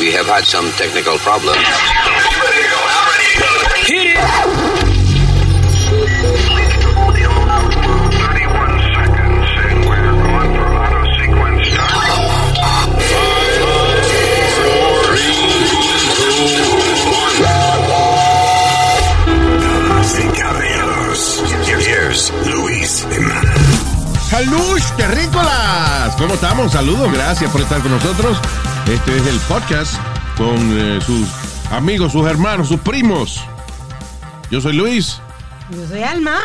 We have had some technical problems. Hit it! Damas y caballeros, here's Luis Jiménez. ¡Saludos, terrícolas! ¿Cómo estamos? Saludos, gracias por estar con nosotros. Este es el podcast con eh, sus amigos, sus hermanos, sus primos. Yo soy Luis. Yo soy Alma.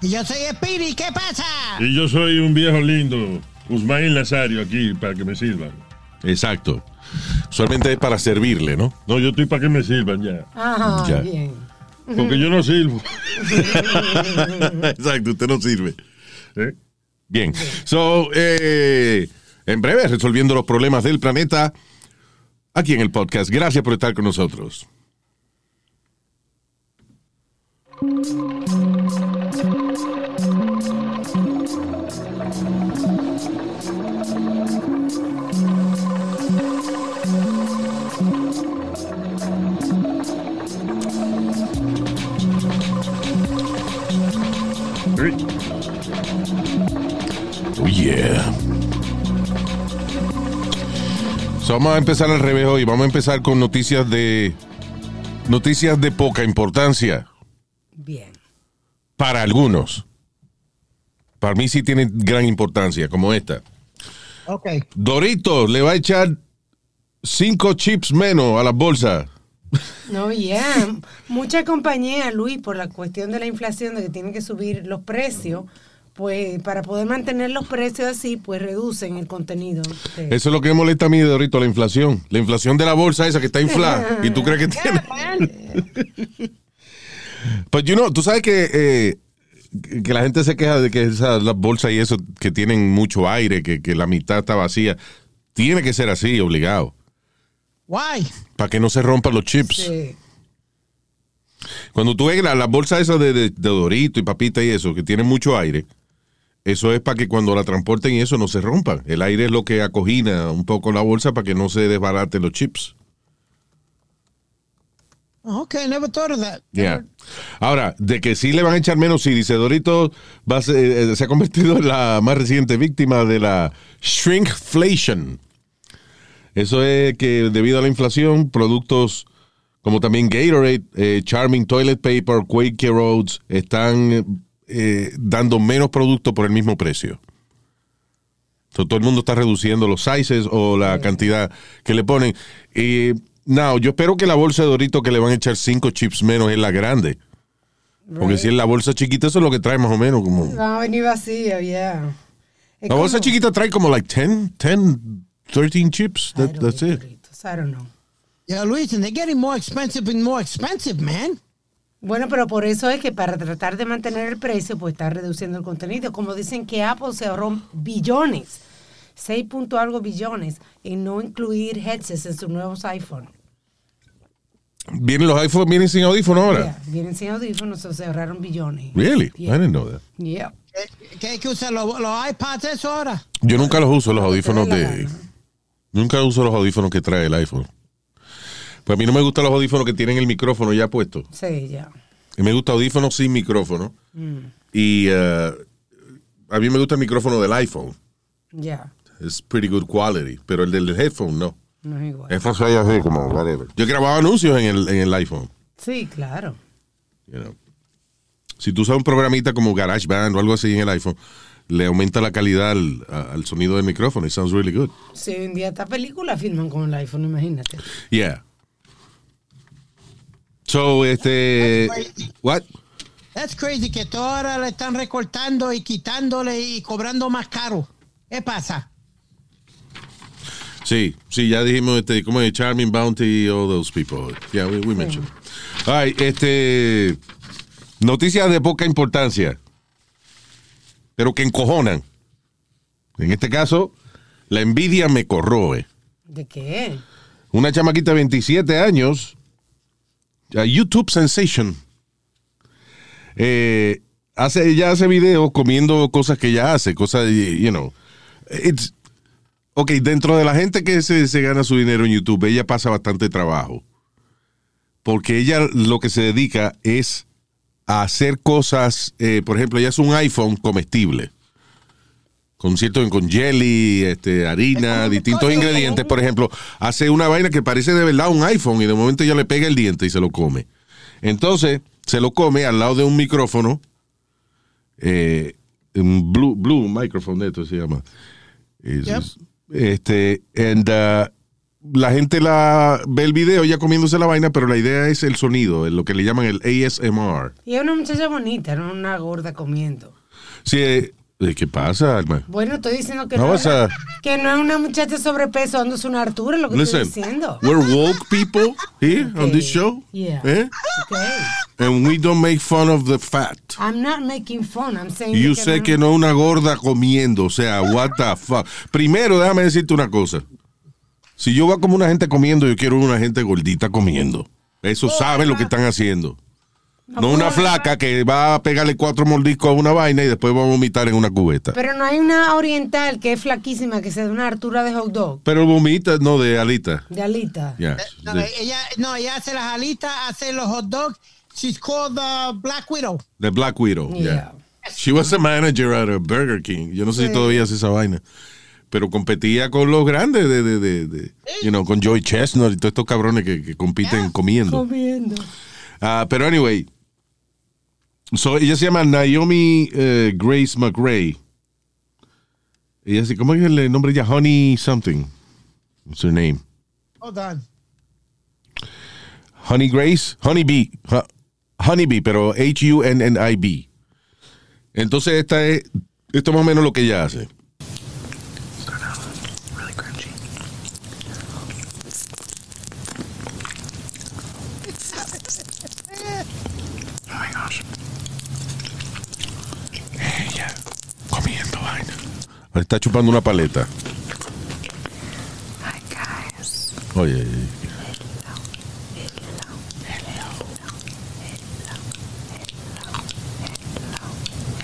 Y yo soy Espiri, ¿qué pasa? Y yo soy un viejo lindo, Usmail Nazario, aquí para que me sirvan. Exacto. Solamente es para servirle, ¿no? No, yo estoy para que me sirvan ya. Ajá, Ya. bien. Porque yo no sirvo. Exacto, usted no sirve. ¿Eh? Bien. So, eh, en breve, resolviendo los problemas del planeta aquí en el podcast. Gracias por estar con nosotros. Yeah. So, vamos a empezar al revés hoy. Vamos a empezar con noticias de noticias de poca importancia Bien. para algunos. Para mí sí tienen gran importancia, como esta. Ok. Dorito le va a echar cinco chips menos a las bolsas. No, ya. Muchas compañías, Luis, por la cuestión de la inflación, de que tienen que subir los precios, pues para poder mantener los precios así, pues reducen el contenido. de- Eso es lo que me molesta a mí, Dorito, la inflación. La inflación de la bolsa esa que está inflada. ¿Y tú crees que tiene? Pues, you know, tú sabes que, eh, que la gente se queja de que esas las bolsas y eso que tienen mucho aire, que, que la mitad está vacía. Tiene que ser así, obligado. Why? Para que no se rompan los chips. Sí. Cuando tú ves la- las bolsas esas de, de- de Dorito y papita y eso, que tienen mucho aire, eso es para que cuando la transporten y eso no se rompan. El aire es lo que acogina un poco la bolsa para que no se desbaraten los chips. Ok, never thought of that. Yeah. Ahora, de que sí le van a echar menos, sí, dice Dorito, va a ser- eh, se ha convertido en la más reciente víctima de la shrinkflation. Eso es que debido a la inflación, productos como también Gatorade, eh, Charming Toilet Paper, Quaker Oats, están eh, dando menos productos por el mismo precio. So, todo el mundo está reduciendo los sizes o la cantidad que le ponen. Y, no, yo espero que la bolsa de Dorito que le van a echar cinco chips menos es la grande. Porque si es la bolsa chiquita, eso es lo que trae más o menos como... A venir vacía. Es La bolsa chiquita trae como like 10, 10, 13 chips. I That- don't that's know, it. Doritos, I don't know. Yeah, Luis, and they're getting more expensive and more expensive, man. Bueno, pero por eso es que para tratar de mantener el precio, pues está reduciendo el contenido. Como dicen que Apple se ahorró billones, 6 punto algo billones, en no incluir headsets en sus nuevos iPhone. Vienen los iPhones, vienen sin audífono ahora. Yeah, vienen sin audífonos, o se ahorraron billones. Really? Yeah. I didn't know that. Yeah. ¿Qué- ¿Qué hay que usar los, los iPads eso ahora? Yo nunca los uso, los audífonos de... Nunca uso los audífonos que trae el iPhone. Pues a mí no me gustan los audífonos que tienen el micrófono ya puesto. Sí, ya. Y me gusta audífonos sin micrófono. Mm. Y eh, a mí me gusta el micrófono del iPhone. Ya. Es pretty good quality. Pero el del headphone no. No es igual. Eso soy así como whatever. Yo grababa anuncios en el, en el iPhone. Sí, claro. you know. Si tú usas un programita como GarageBand o algo así en el iPhone, le aumenta la calidad al, al sonido del micrófono. It sounds really good. Si hoy en día esta película filman con el iPhone, imagínate. Yeah. So, este. That's. What? That's crazy que todo ahora le están recortando y quitándole y cobrando más caro. ¿Qué pasa? Sí, sí, ya dijimos, este, como es Charming Bounty, all those people. Yeah, we, we mentioned. All right, este. Noticias de poca importancia, pero que encojonan. En este caso, la envidia me corroe. ¿De qué? Una chamaquita de 27 años, YouTube Sensation, eh, hace, ella hace videos comiendo cosas que ella hace, cosas, you know. It's, ok, dentro de la gente que se, se gana su dinero en YouTube, ella pasa bastante trabajo. Porque ella lo que se dedica es a hacer cosas, eh, por ejemplo, ella es un iPhone comestible. Con cierto, con jelly, este, harina, distintos ingredientes. Por ejemplo, hace una vaina que parece de verdad un iPhone y de momento ella le pega el diente y se lo come. Entonces, se lo come al lado de un micrófono, eh, un blue, blue microphone de esto se llama. Yep. Este, and, uh, la gente la ve el video ya comiéndose la vaina, pero la idea es el sonido, lo que le llaman el ASMR. Y es una muchacha bonita, no una gorda comiendo. Sí, eh, ¿qué pasa, Alma? Bueno, estoy diciendo que No no, vas es- a- que no es una muchacha sobrepeso dándose una altura, es lo que Listen, estoy diciendo. we're woke people here on Okay. this show. Yeah. Eh? Okay. And we don't make fun of the fat. I'm not making fun, I'm saying You que sé no- que no es una gorda comiendo, o sea, what the fuck. Primero, déjame decirte una cosa. Si yo voy como una gente comiendo, yo quiero una gente gordita comiendo. Eso saben lo que están haciendo. No una flaca que va a pegarle cuatro mordiscos a una vaina y después va a vomitar en una cubeta. Pero no hay una oriental que es flaquísima que se da una altura de hot dog, Pero vomita, no, de alita. de alita. Yeah. No, ella, no, ella hace las alitas, hace los hot dogs. She's called the Black Widow. The Black Widow. Yeah. Yeah. She was a manager at a Burger King. Yo no sé si todavía hace esa vaina. Pero competía con los grandes de, de, de, de- you know, con Joy Chestnut y todos estos cabrones que, que compiten comiendo. Comiendo. Ah, pero anyway, so, ella se llama Naomi eh, Grace McRae. Ella se, ¿cómo es el nombre de ella? Honey something. What's her name? Hold on. Honey Grace, Honey Bee, Honey Bee, pero H-U-N-N-I-B. Entonces esta es, esto es más o menos lo que ella hace. Really crunchy. Oh my gosh. Ella comiendo vaina. Ahora Está chupando una paleta. Hi guys. Oye,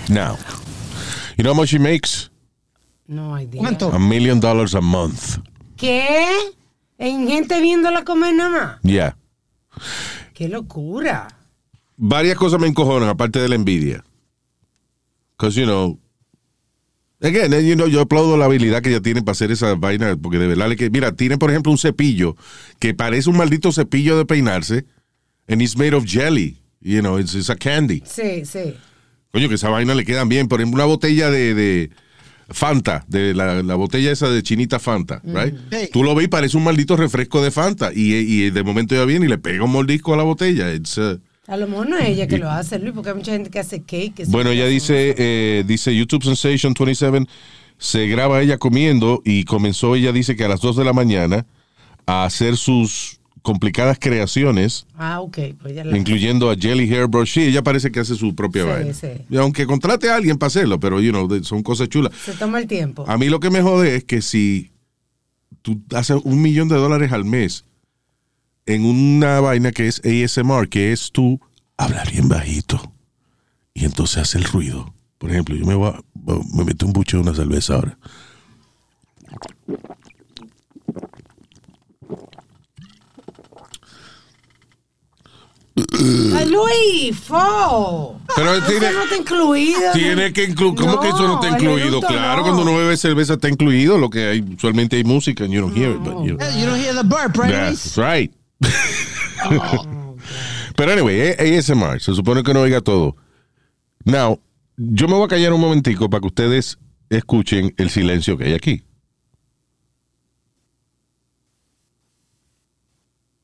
now, you know how much she makes? No idea. ¿Cuánto? A million dollars a month. ¿Qué? ¿En gente viéndola comer nada más? Yeah. ¡Qué locura! varias cosas me encojonan, aparte de la envidia. Because, you know, again, you know, yo aplaudo la habilidad que ella tiene para hacer esa vaina, porque de verdad, le que, mira, tiene, por ejemplo, un cepillo que parece un maldito cepillo de peinarse, and it's made of jelly, you know, it's, it's a candy. Sí, sí. Coño, que esa vaina le quedan bien. Por ejemplo, una botella de, de Fanta, de la, la botella esa de chinita Fanta, right? Sí. Tú lo ves y parece un maldito refresco de Fanta, y, y de momento ya viene y le pega un mordisco a la botella. It's, uh, A lo mejor no es ella que lo hace, Luis, porque hay mucha gente que hace cake. que Bueno, ella dice, eh, dice YouTube Sensation 27, se graba ella comiendo y comenzó, ella dice que a las 2 de la mañana a hacer sus complicadas creaciones, Ah, ok, pues ya la... incluyendo a Jelly Hairbrush. Sí, ella parece que hace su propia Sí, vaina. sí. Y aunque contrate a alguien para hacerlo, pero, you know, son cosas chulas. Se toma el tiempo. A mí lo que me jode es que si tú haces un millón de dólares al mes en una vaina que es ASMR, que es tú hablar bien bajito y entonces hace el ruido. Por ejemplo, yo me voy a, me meto un buche de una cerveza ahora. ¡Ay, Luis! ¡Fo! Pero Eso tiene, no está incluido. tiene que incluir. ¿Cómo que eso no está incluido? Claro, no. cuando uno bebe cerveza está incluido. Lo que hay, usualmente hay música and you don't hear it, but you- You don't hear the burp, right? That's right. Pero anyway, eh, ASMR, se supone que no oiga todo. Now, yo me voy a callar un momentico para que ustedes escuchen el silencio que hay aquí.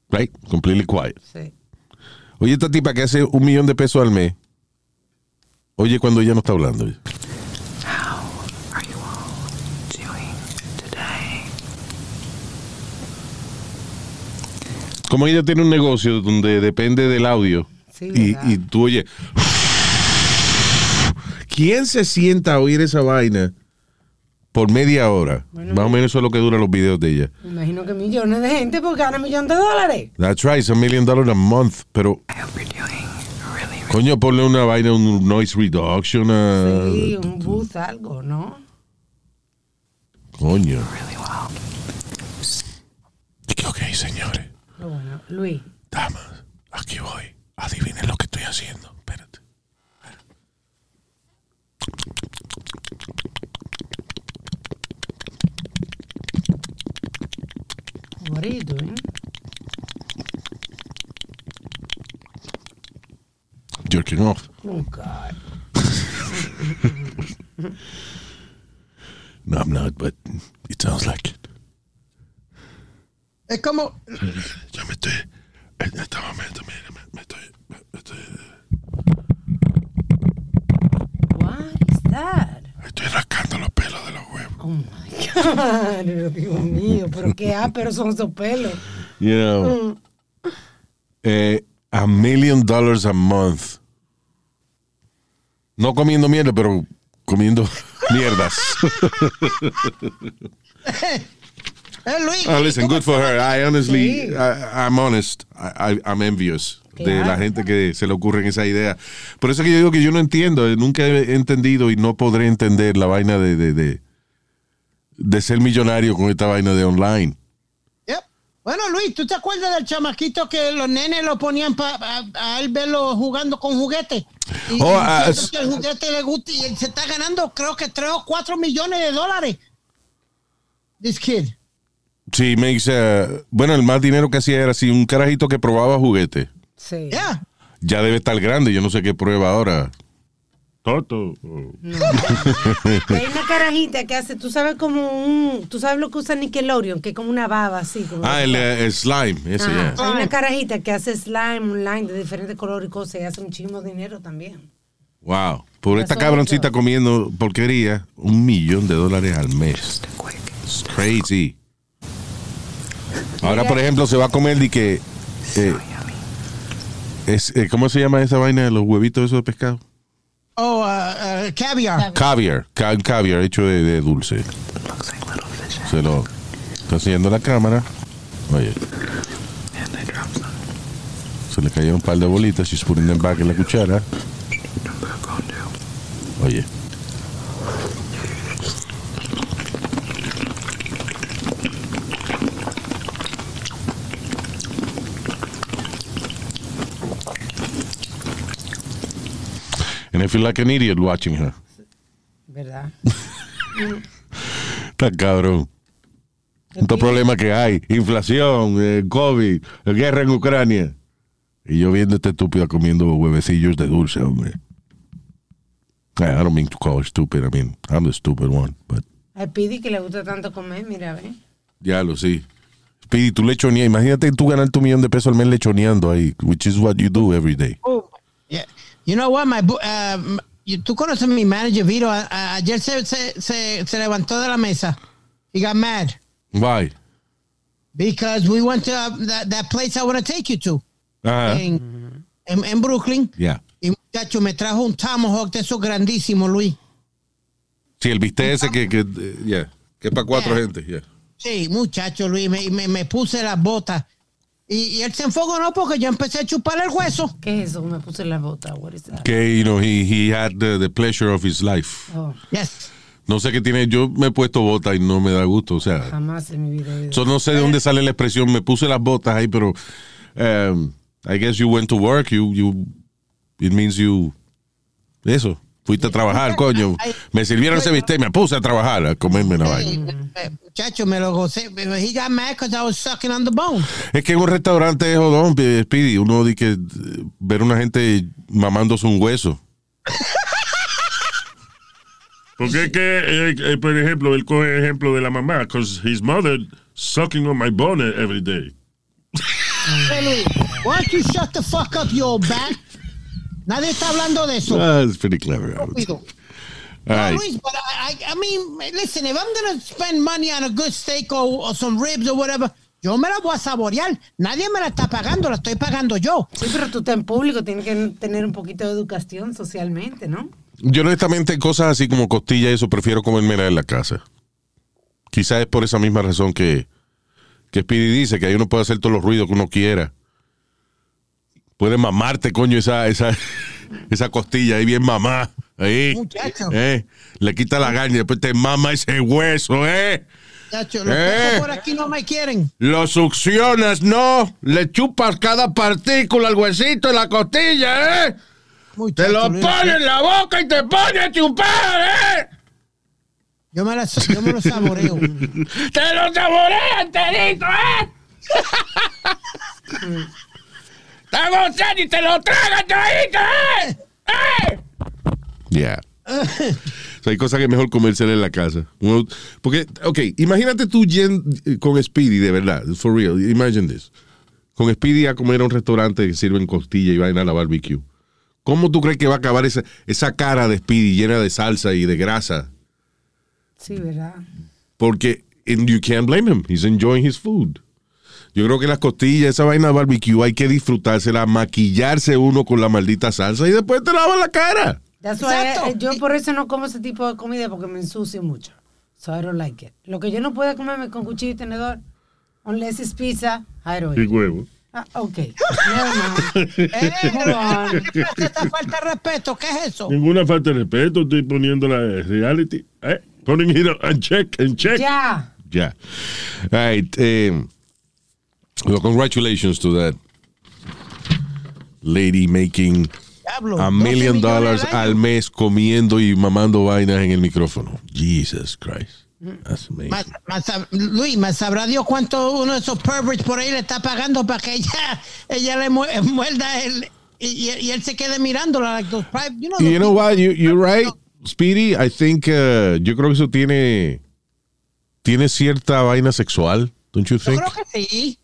Right? Completely quiet. Sí. Oye, esta tipa que hace un millón de pesos al mes. Oye, cuando ella no está hablando. How are you all doing today? Como ella tiene un negocio donde depende del audio. Sí, y, y tú oyes. ¿Quién se sienta a oír esa vaina por media hora? Bueno, Más o menos eso es lo que duran los videos de ella. Me imagino que millones de gente pues gana millones de dólares. That's right, it's a million dollars a month. Pero, coño, ponle una vaina, un noise reduction. a- Sí, un booth, algo, ¿no? Coño. ok, señores. Pero bueno, Luis, Damas, aquí voy. Adivinen lo que estoy haciendo. Espérate. what are you doing? Jerking off. Oh, God. No, I'm not, but it sounds like it. Es como, Ya me estoy. eh, Este momento, mira, me, me estoy. me- me estoy, What is that? estoy rascando los pelos de los huevos. Oh, my God. Dios mío, pero qué áperos son esos pelos. You know. eh, a million dollars a month. No comiendo mierda, pero comiendo mierdas. eh, Luis. Oh, listen, good for her. I honestly, Sí. I, I'm honest. I, I'm envious de Claro. la gente que se le ocurren esa idea. Por eso que yo digo que yo no entiendo, nunca he entendido y no podré entender la vaina de, de, de, de ser millonario con esta vaina de online. Yep. Bueno, Luis, ¿tú te acuerdas del chamaquito que los nenes lo ponían para a, él verlo jugando con juguetes? Y, Oh, y ah, que el juguete le gusta y él se está ganando creo que 3 o 4 millones de dólares. This kid. Sí, me dice, bueno, el más dinero que hacía era así, un carajito que probaba juguete. Sí. Yeah. Ya debe estar grande, yo no sé qué prueba ahora. Toto. Hay una carajita que hace, tú sabes como un, tú sabes lo que usa Nickelodeon, que es como una baba así. Como Ah, el, eh, el slime, ese ya. Hay una carajita que hace slime online de diferentes colores y cosas y hace muchísimo dinero también. Wow. Por esta cabroncita comiendo porquería, un millón de dólares al mes. Quick. Crazy. Ahora, por ejemplo, se va a comer de que. eh, es, eh, ¿Cómo se llama esa vaina de los huevitos esos de pescado? Oh, uh, uh, caviar. Caviar. Ca- caviar hecho de, de dulce. Looks like little fish. Se lo está enseñando la cámara. Oye, se le cayeron un par de bolitas. She's putting them back en la cuchara. Oye. I feel like an idiot watching her. ¿Verdad? Está cabrón. Tanto problema que hay. Inflación, eh, COVID, guerra en Ucrania. Y yo viendo a esta estúpida comiendo huevecillos de dulce, hombre. I don't mean to call her stupid. I mean, I'm the stupid one. But A Pidi que le gusta tanto comer, mira, ve. ya lo sí. Pidi, tú lechoneas. Imagínate tú ganar tu millón de pesos al mes lechoneando ahí, which is what you do every day. Oh, yeah. You know what, my uh, tú conoces a mi manager, Vito. A- a- ayer se, se, se, se levantó de la mesa. He got mad Why? because we went to uh, that, that place I want to take you to Ajá. en, en, en Brooklyn. Yeah. Y muchacho, me trajo un tomahawk de esos grandísimos, Luis. Sí, el bistec ese que, que, eh, yeah, que es para cuatro Yeah. gente. Yeah. Sí, muchacho, Luis, me, me, me puse las botas. Y, y él se enfocó, no, porque yo empecé a chupar el hueso. ¿Qué es eso? Me puse la bota. What is that? Que, you know, he, he had the, the pleasure of his life. Oh, Yes. No sé qué tiene. Yo me he puesto botas y no me da gusto. O sea, jamás en mi vida. ido. so no sé de dónde sale la expresión. Me puse las botas ahí, pero um, I guess you went to work. You, you, it means you. Eso. Fuiste a trabajar, coño. Me sirvieron ese bistec y me puse a trabajar, a comerme la vaina. Eh, Muchacho, me lo gocé. He got mad because I was sucking on the bone. Es que en un restaurante es jodón, Speedy. Uno dice que eh, ver una gente mamándose un hueso. Porque es que, eh, eh, por ejemplo, él coge ejemplo de la mamá, because his mother sucking on my bone every day. Hey, Luis, why don't you shut the fuck up, you old bat? Nadie está hablando de eso. Ah, it's pretty clever. All No, right. Luis, but I, I, I mean, listen, if I'm going to spend money on a good steak or, or some ribs or whatever, yo me la voy a saborear. Nadie me la está pagando, la estoy pagando yo. Sí, pero tú estás en público, tienes que tener un poquito de educación socialmente, ¿no? Yo honestamente cosas así como costilla y eso prefiero comérmela en la casa. Quizás es por esa misma razón que, que Speedy dice que ahí uno puede hacer todos los ruidos que uno quiera. Puede mamarte, coño, esa, esa, esa costilla ahí bien mamá. Ahí. Muchacho. Eh, le quita la gaña y después te mama ese hueso, ¿eh? Muchacho, los Eh. por aquí no me quieren. Lo succionas, no. Le chupas cada partícula al huesito de la costilla, ¿eh? Muchacho, Te lo pones en la boca y te pones a chupar, ¿eh? Yo me, la, yo me lo saboreo. ¡Te lo saboreas enterito, eh! ¡Te gozando y te lo tragas todito, eh! ¡Eh! Ya. O sea, hay cosas que es mejor comerse en la casa. Uno- porque, ok, imagínate tú yen- con Speedy, de verdad, for real, imagine this. Con Speedy a comer a un restaurante que sirven costilla y vaina a la barbecue. ¿Cómo tú crees que va a acabar esa, esa cara de Speedy llena de salsa y de grasa? Sí, ¿verdad? Porque and you can't blame him. He's enjoying his food. Yo creo que las costillas, esa vaina de barbecue, hay que disfrutársela, maquillarse uno con la maldita salsa y después te lavas la cara. That's why, Exacto. eh, yo por eso no como ese tipo de comida porque me ensucio mucho. So I don't like it. Lo que yo no puedo comerme con cuchillo y tenedor, unless it's pizza, I don't Y huevo. Ah, ok. Mind. Eh, Hold on. ¿Qué pasa esta falta de respeto? ¿Qué es eso? Ninguna falta de respeto, estoy poniendo la reality. ¿Eh? Putting it on check, en check. Ya. Ya. All right. eh, well, congratulations to that lady making Diablo, a 12 million dollars al mes comiendo y mamando vainas en el micrófono. Jesus Christ. That's amazing. Más, más sab- Luis, más sabrá Dios cuánto uno de esos perverts por ahí le está pagando para que ella, ella le mu- muerda el, y, y- él se quede mirándola. Like those private, you know, You know what? You, you're right, Speedy. I think uh, yo creo que eso tiene tiene cierta vaina sexual, don't you Yo think? creo que sí.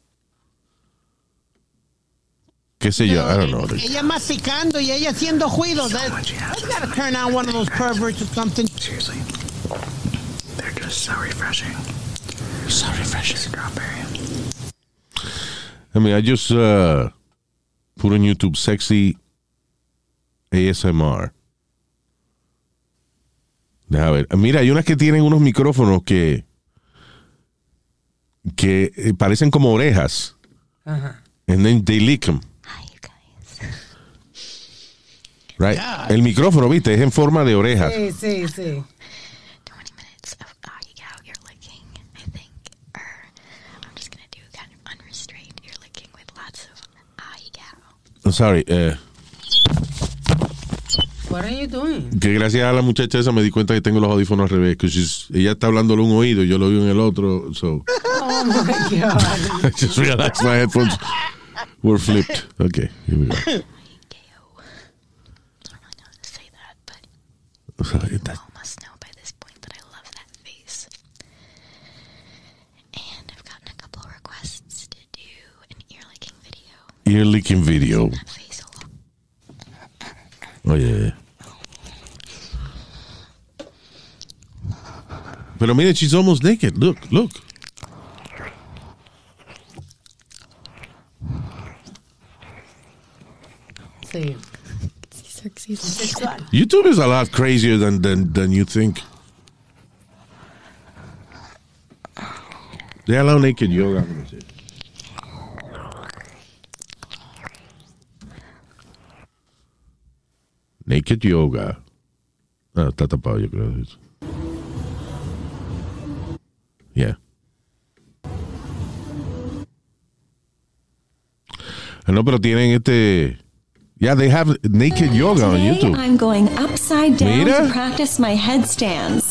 ¿Qué sé yo? I don't know. Ella masticando y ella haciendo juicio. That, I gotta turn on one of those perverts or something. Seriously. They're just so refreshing. So refreshing. Strawberry. I mean, I just uh, put on YouTube sexy ASMR. Deja ver. Mira, hay unas que tienen unos micrófonos que que eh, parecen como orejas. Ajá. And then they lick 'em. Right? Yeah. El micrófono, viste, es en forma de orejas. Sí, sí, sí. 20 minutes of eyeing out your licking, I think. Or I'm just gonna do kind of unrestrained ear licking with lots of eyeing out. I'm sorry. eh, What are you doing? que gracias a la muchacha esa me di cuenta que tengo los audífonos al revés. Que ella está hablándolo en un oído y yo lo oigo en el otro. So Oh my God. I just realized my headphones were flipped. Okay, here we go. So, that- you all must know by this point that I love that face. And I've gotten a couple requests to do an ear licking video. ear licking video. That face a. Oh, yeah. Pero mira, she's almost naked. Look, look. Sí. Sexy. Sexual. YouTube is a lot crazier than than, than you think. They allow naked yoga. Naked yoga. Ah, está tapado, yo creo. Yeah. Ah, No, pero tienen este. Yeah, they have naked yoga on YouTube. I'm going upside down Mira. to practice my headstands.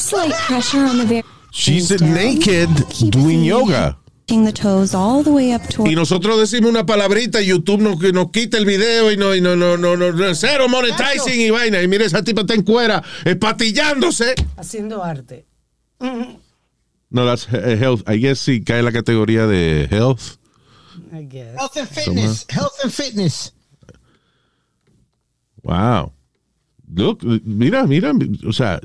Slight pressure on the very. She's down. naked Keep doing yoga. The toes all the way up. Y nosotros decimos una palabrita y YouTube nos, que nos quita el video y no, y no, no, no, no, cero monetizing y vaina. Y mira, esa tipa está en cuera, espatillándose. Haciendo arte. No, that's he- health. I guess sí cae en la categoría de health. I guess. Health and fitness. Health and fitness. Wow. Look, mira, mira, o sea,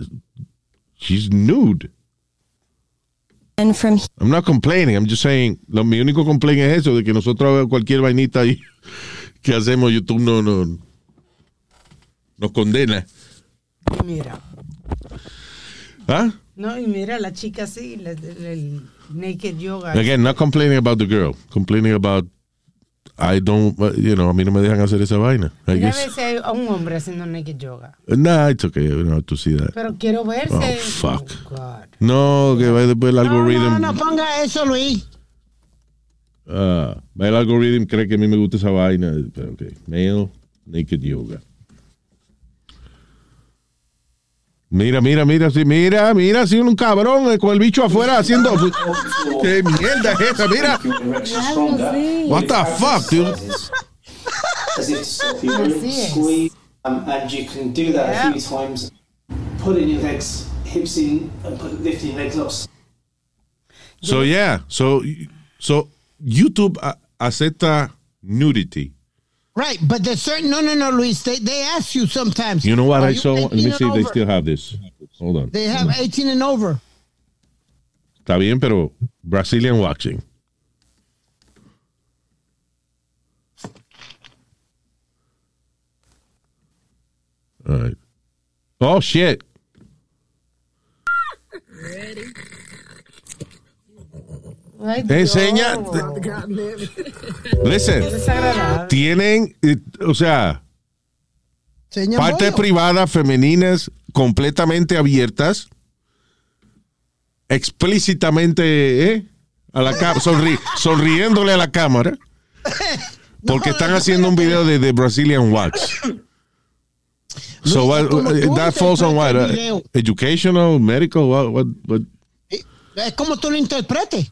she's nude. And from I'm not complaining, I'm just saying, lo, mi único complaint es eso, de que nosotros cualquier vainita ahí que hacemos, YouTube no, no nos condena. Y mira. ¿Ah? No, y mira, la chica sí, la- el, el naked yoga. Again, not complaining about the girl, complaining about I don't, uh, you know, a mí no me dejan hacer esa vaina. I Mira a guess. un hombre haciendo naked yoga. Nah, it's okay. Don't have to see that. Pero quiero verse. Oh, fuck. Oh, God. No, que va después el No, algoritmo. no, no ponga eso, Luis. Ah, va el algoritmo cree que a mí me gusta esa vaina. Pero ok, male naked yoga. Mira, mira, mira, sí, mira, mira, sí, un cabrón eh, con el bicho afuera haciendo. ¿Qué mierda es esa? Mira. What the fuck, dude? Así and you can do that a few times. Pulling your legs, hips in, and put, lifting your legs up. So, yeah, so, so YouTube acepta nudity. Right, but there's certain, no, no, no, Luis. They, they ask you sometimes. You know what I saw? Let me see if they still have this. Hold on. They have 18 and over. Está bien, pero Brazilian watching. All right. Oh shit. Ay, Enseña. Listen. Tienen, eh, o sea, partes privadas femeninas completamente abiertas, explícitamente ¿eh? a la cámara, sonriéndole a la cámara, porque están haciendo un video de, de Brazilian Wax. So what, that falls on what? Uh, educational, medical, what, what, what? Es como tú lo interpretes.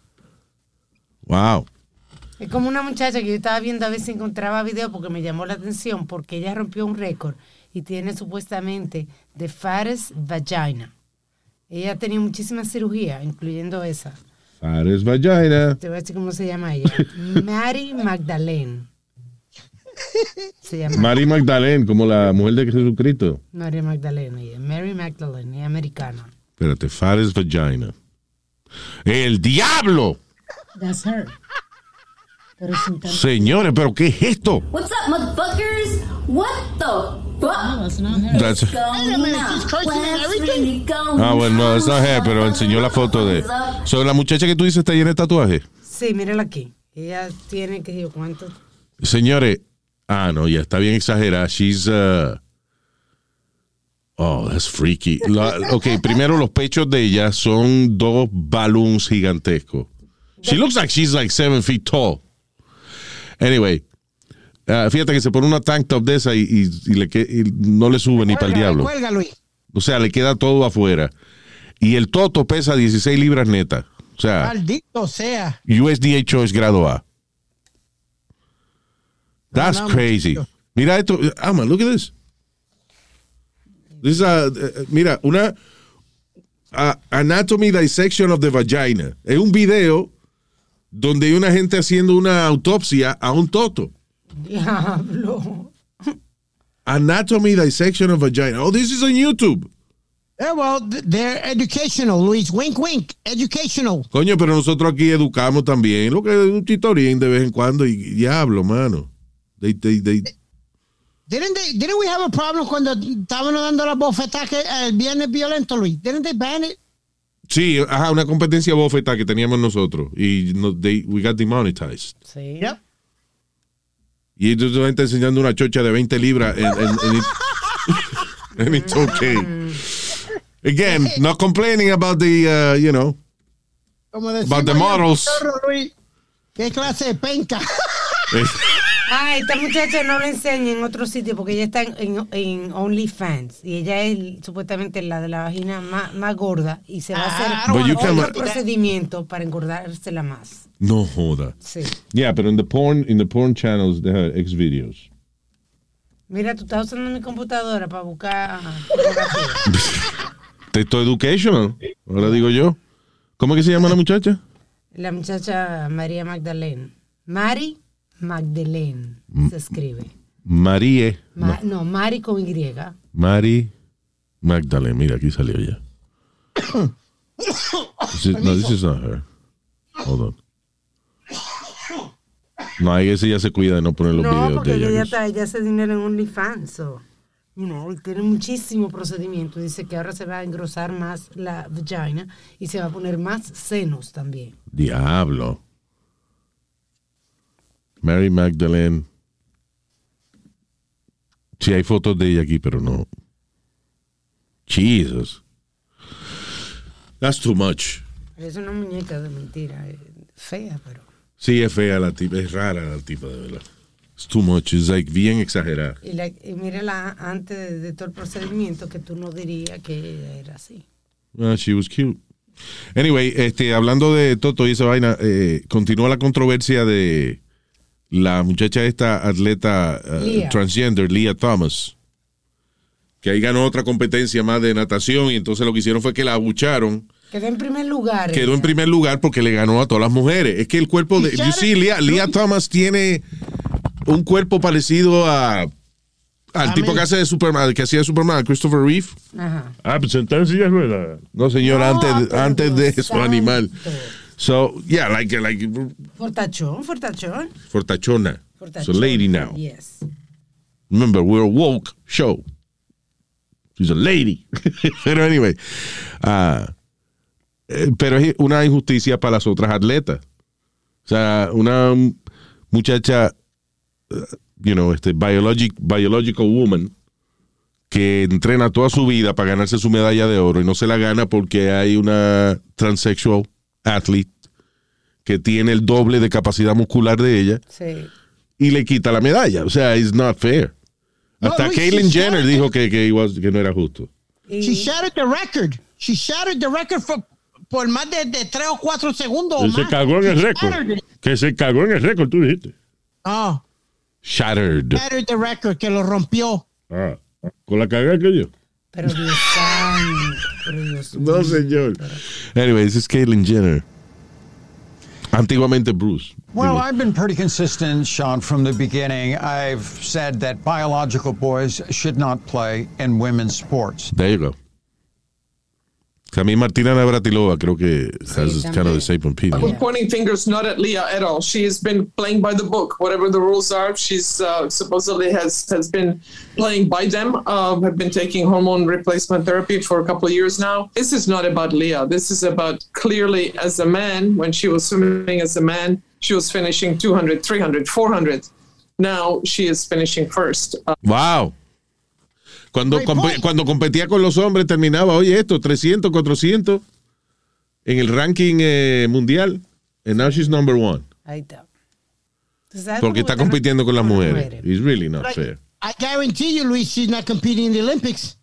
Wow. Es como una muchacha que yo estaba viendo a ver si encontraba video porque me llamó la atención porque ella rompió un récord y tiene supuestamente the fattest vagina. Ella ha tenido muchísimas cirugías, incluyendo esa. Fares vagina. Te voy a decir cómo se llama ella. Mary Magdalene. Se llama Mary Magdalene, como la mujer de Jesucristo. Mary Magdalene. ella. Mary Magdalene, ella es americana. Espérate, Fares vagina. ¡El diablo! That's her. Pero sin tanto. Señores, ¿pero qué es esto? What's up, motherfuckers? What the fuck? that's not her. That's- Ah, bueno, no, esa es, pero enseñó la foto de. So, la muchacha que tú dices está llena de tatuajes. Sí, mírala aquí. Ella tiene, que yo cuánto. Señores, ah, no, ya está bien exagerada. She's. uh, oh, that's freaky. La- ok, primero los pechos de ella son dos balloons gigantescos. She looks like she's like seven feet tall. Anyway, ah, fíjate que se pone una tank top de esa y, y- y le y no le sube ni para el diablo. Cuelga, Luis. O sea, le queda todo afuera. Y el toto pesa 16 libras neta. O sea, Maldito sea. USDA Choice grado A. That's No, no, crazy. Mira esto. Ama, look at this. This is a- eh, mira, una anatomy dissection of the vagina. Es un video donde hay una gente haciendo una autopsia a un toto. Diablo. Anatomy dissection of vagina. Oh, this is on YouTube. Yeah, well, th- they're educational, Luis. Wink, wink. Educational. Coño, pero nosotros aquí educamos también. Lo que es un chitorín de vez en cuando y diablo, mano. They, they, they, Didn't they? Didn't we have a problem cuando estaban dando la bofetada que el viernes violento, Luis? Didn't they ban it? Sí, ajá, una competencia bofeta que teníamos nosotros y no, they, we got demonetized. Sí. Yep. Y ellos te está enseñando una chocha de 20 libras and, and- and it- and it's okay. Again, not complaining about the, uh, you know, Como About the models. Luis. ¿Qué clase de penca? Ah, esta muchacha no la enseña en otro sitio porque ella está en, en, en OnlyFans y ella es supuestamente la de la vagina más, más gorda y se va a hacer you otro can- procedimiento para engordársela más. no joda. Sí. Yeah, pero in the porn, in the porn channels, they have X videos. Mira, tú estás usando mi computadora para buscar. Texto educational, ahora digo yo. ¿Cómo es que se llama la muchacha? La muchacha María Magdalene. Mari Magdalene se escribe. Marie. Ma- no, Mari con Y. Mari Magdalene. Mira, aquí salió ya. This is- no, this is not her. Hold on. No, ahí ese ya se cuida de no poner los No, videos porque de ella. ella, está, ella hace dinero en OnlyFans. So, you know, tiene muchísimo procedimiento. Dice que ahora se va a engrosar más la vagina y se va a poner más senos también. Diablo. Mary Magdalene. Sí, hay fotos de ella aquí, pero no. Jesus. That's too much. Es una muñeca de mentira. eh, Fea, pero. Sí, es fea la tipa, es rara la tipa, de verdad. It's too much, it's like bien exagerada. Y, la, y mírala antes de, de todo el procedimiento que tú no dirías que ella era así. Ah, she was cute. Anyway, este, hablando de Toto y esa vaina, eh, continúa la controversia de la muchacha esta atleta Leah. transgender, Leah Thomas, que ahí ganó otra competencia más de natación y entonces lo que hicieron fue que la abucharon. Quedó en primer lugar. Quedó en primer lugar porque le ganó a todas las mujeres. Es que el cuerpo de... You see, Leah, Leah Thomas tiene un cuerpo parecido a... Al tipo que hace de Superman, que hacía de Superman, Christopher Reeve. Ajá. Ah, pues está en silla de ruedas. No, señor, No, antes, antes de eso, animal. So, yeah, like, like, Fortachón, fortachón. fortachona. fortachón. So, lady now. Yes. Remember, we're a woke show. She's a lady. pero anyway, eh, pero es una injusticia para las otras atletas. O sea, una muchacha, eh, you know, este, biologic, biological woman que entrena toda su vida para ganarse su medalla de oro y no se la gana porque hay una transsexual athlete que tiene el doble de capacidad muscular de ella Sí. y le quita la medalla. O sea, it's not fair. Hasta Caitlyn Jenner dijo que, que, was- que no era justo. She shattered the record. She shattered the record for, por más de, de tres o cuatro segundos. o Que se más. cagó en el She récord. shattered it. Que se cagó en el récord, tú dijiste. No, Shattered. shattered the record, que lo rompió. Ah, con la cagada que yo. Pero Dios No, señor. Anyway, this is Caitlyn Jenner. Antiguamente Bruce. Well, I've been pretty consistent, Sean, from the beginning. I've said that biological boys should not play in women's sports. there you go. También Martina Navratilova creo que has kind of the same opinion. We're pointing fingers not at Leah at all. She has been playing by the book. Whatever the rules are, she's uh, supposedly has has been playing by them. Uh, have been taking hormone replacement therapy for a couple of years now. This is not about Leah. This is about clearly as a man. When she was swimming as a man, she was finishing 200, 300, 400. Now she is finishing first. Uh, Wow. Cuando, point. cuando competía con los hombres terminaba, oye, esto, 300, 400 en el ranking eh, mundial. And now she's number one. Ahí está. ¿Tú sabes Porque está compitiendo con las mujeres. It's really not fair. I guarantee you, Luis, she's not competing in the Olympics.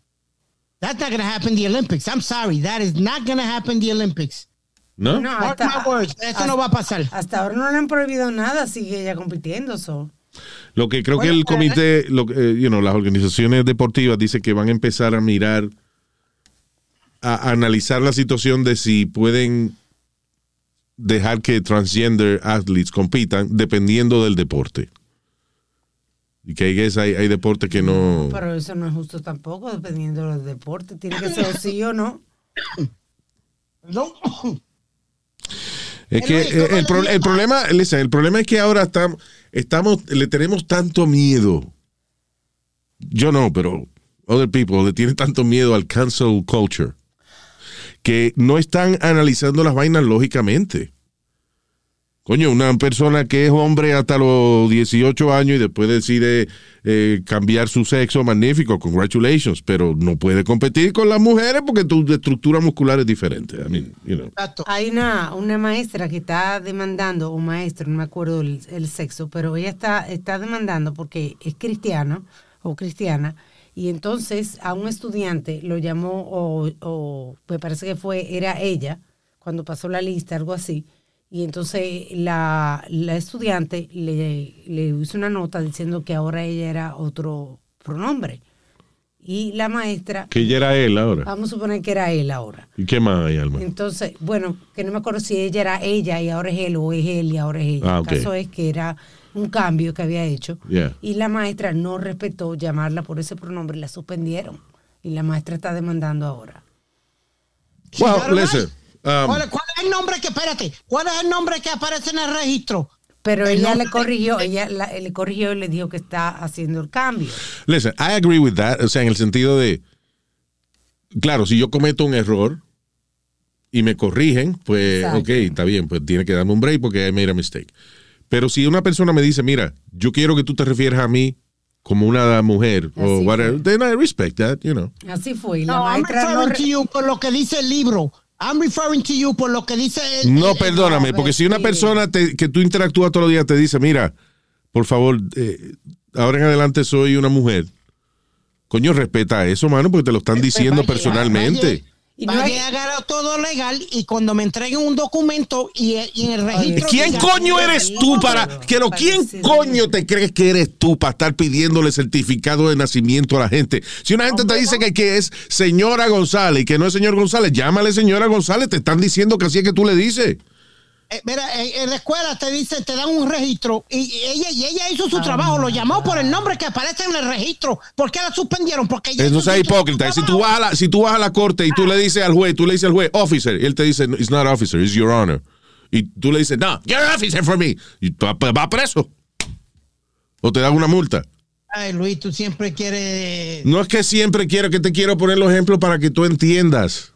That's not going to happen in the Olympics. I'm sorry. That is not going to happen in the Olympics. ¿No? No, Mark hasta, my words. Eso no va a pasar. hasta ahora no le han prohibido nada, sigue ella compitiendo. So. Lo que creo Bueno, que el comité, lo, que, eh, you know, las organizaciones deportivas dicen que van a empezar a mirar, a, a analizar la situación de si pueden dejar que transgender athletes compitan dependiendo del deporte. Y que hay, hay deportes que no... Pero eso no es justo tampoco, dependiendo del deporte. Tiene que ser o sí o no. No. Es que eh, ¿cómo el, pro- problema, listen, el problema es que ahora estamos, estamos, le tenemos tanto miedo. Yo no, pero other people le tienen tanto miedo al cancel culture que no están analizando las vainas lógicamente. Coño, una persona que es hombre hasta los 18 años y después decide eh, cambiar su sexo, magnífico, congratulations, pero no puede competir con las mujeres porque tu estructura muscular es diferente. I mean, you know. Hay una, una maestra que está demandando, un maestro, no me acuerdo el, el sexo, pero ella está, está demandando porque es cristiano o cristiana, y entonces a un estudiante lo llamó, o, o me parece que fue, era ella, cuando pasó la lista, algo así, y entonces la, la estudiante le, le hizo una nota diciendo que ahora ella era otro pronombre. Y la maestra, Que ya era él ahora. vamos a suponer que era él ahora. ¿Y qué más hay, Alma? Entonces, bueno, que no me acuerdo si ella era ella y ahora es él o es él y ahora es ella. Ah. El caso es que era un cambio que había hecho Yeah. y la maestra no respetó llamarla por ese pronombre y la suspendieron. Y la maestra está demandando ahora. Well, listen. Um, ¿Cuál, cuál es el nombre que, espérate, cuál es el nombre que aparece en el registro? Pero El ella le corrigió, ella la- le corrigió y le dijo que está haciendo el cambio. listen, I agree with that. O sea, en el sentido de, claro, si yo cometo un error y me corrigen, pues, Exacto. ok, está bien, pues tiene que darme un break porque I made a mistake. Pero si una persona me dice, mira, yo quiero que tú te refieras a mí como una mujer o Así whatever, then I respect that, you know. Así fue. La No, I'm maestra no referring re- to you por lo que dice el libro. I'm referring to you por lo que dice el, No, el- perdóname, porque si una persona te- que tú interactúas todos los días te dice, mira, por favor, eh, ahora en adelante soy una mujer, coño, respeta eso, mano, porque te lo están diciendo personalmente. Y no Vaya hay- a todo legal y cuando me entreguen un documento y, y en el registro. ¿Quién coño eres tú para que no, quién coño te crees que eres tú para estar pidiéndole certificado de nacimiento a la gente? Si una gente te dice que, que es señora González y que no es señor González, llámale señora González, te están diciendo que así es que tú le dices. Eh, mira, en, en la escuela te dice, te dan un registro y, y ella y ella hizo Ah, su trabajo, lo llamó por el nombre que aparece en el registro. ¿Por qué la suspendieron? Porque ella es su- hipócrita. Si tú, vas a la, si tú vas a la corte y tú le dices al juez, tú le dices al juez, officer, y él te dice, it's not officer, it's your honor. Y tú le dices, no, you're officer for me. Y va, va preso. O te dan una multa. Ay, Luis, tú siempre quieres. No es que siempre quiero que te quiero poner los ejemplos para que tú entiendas.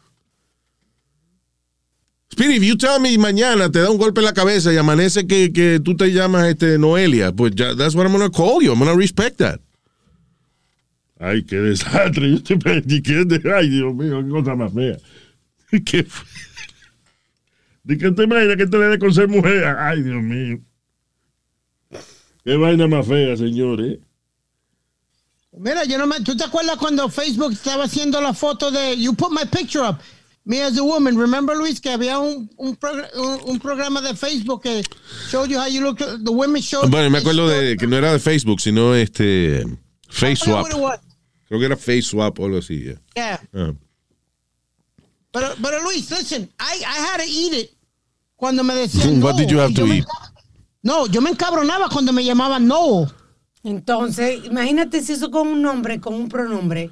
Speedy, if you tell me mañana te da un golpe en la cabeza y amanece que, que tú te llamas este Noelia, pues ya, that's what I'm gonna call you. I'm gonna respect that. Ay, qué desastre. Yo estoy practicando. Ay, Dios mío, qué cosa más fea. ¿Qué fue? ¿De qué te imaginas que te le dé con ser mujer? Ay, Dios mío. Qué vaina más fea, señor, ¿eh? Mira, yo no me. ¿Tú te acuerdas cuando Facebook estaba haciendo la foto de. You put my picture up. Me as a woman. Remember, Luis, que había un, un, progr- un- un programa de Facebook que showed you how you look. The women showed. Bueno, me acuerdo de que no era de Facebook, sino este Face I Swap. Creo que era Face Swap o algo así. yeah. Yeah. Ah. Pero, pero Luis, listen, I, I had to eat it cuando me decían. What no. did you have to eat? No, yo me encabronaba cuando me llamaban no. Entonces, imagínate si eso con un nombre, con un pronombre.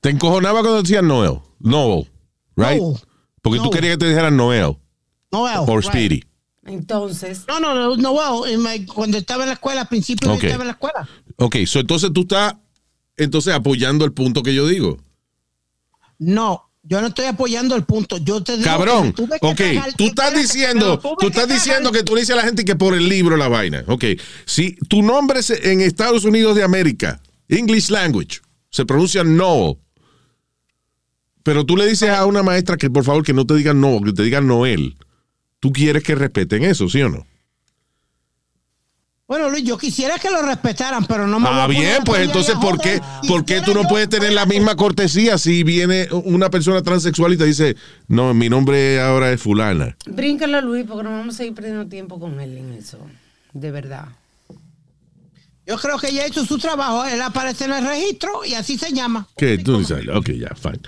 Te encojonaba cuando decían Noel. Noel, right? Porque tú querías que te dijeran Noel Noel. o right. Speedy. Entonces, No, no, no, Noel. my- cuando estaba en la escuela, al principio Ok. yo estaba en la escuela. Ok, so entonces tú estás entonces apoyando el punto que yo digo. No, yo no estoy apoyando el punto. Yo te digo Cabrón, que que ok, tragar- tú estás diciendo, tú estás que diciendo que tú le dices a la gente que por el libro la vaina. Ok, si tu nombre es en Estados Unidos de América, English language, se pronuncia Noel, pero tú le dices a una maestra que por favor que no te digan no, que te digan Noel, tú quieres que respeten eso, ¿sí o no? Bueno, Luis, yo quisiera que lo respetaran, pero no me voy Ah, a bien, pues entonces, ¿por qué. ¿por qué tú no puedes tener la misma cortesía si viene una persona transexual y te dice, no, mi nombre ahora es fulana? bríncalo, Luis, porque no vamos a seguir perdiendo tiempo con él en eso. De verdad. Yo creo que ha hecho su trabajo. Él aparece en el registro y así se llama. Ok, ya, fine.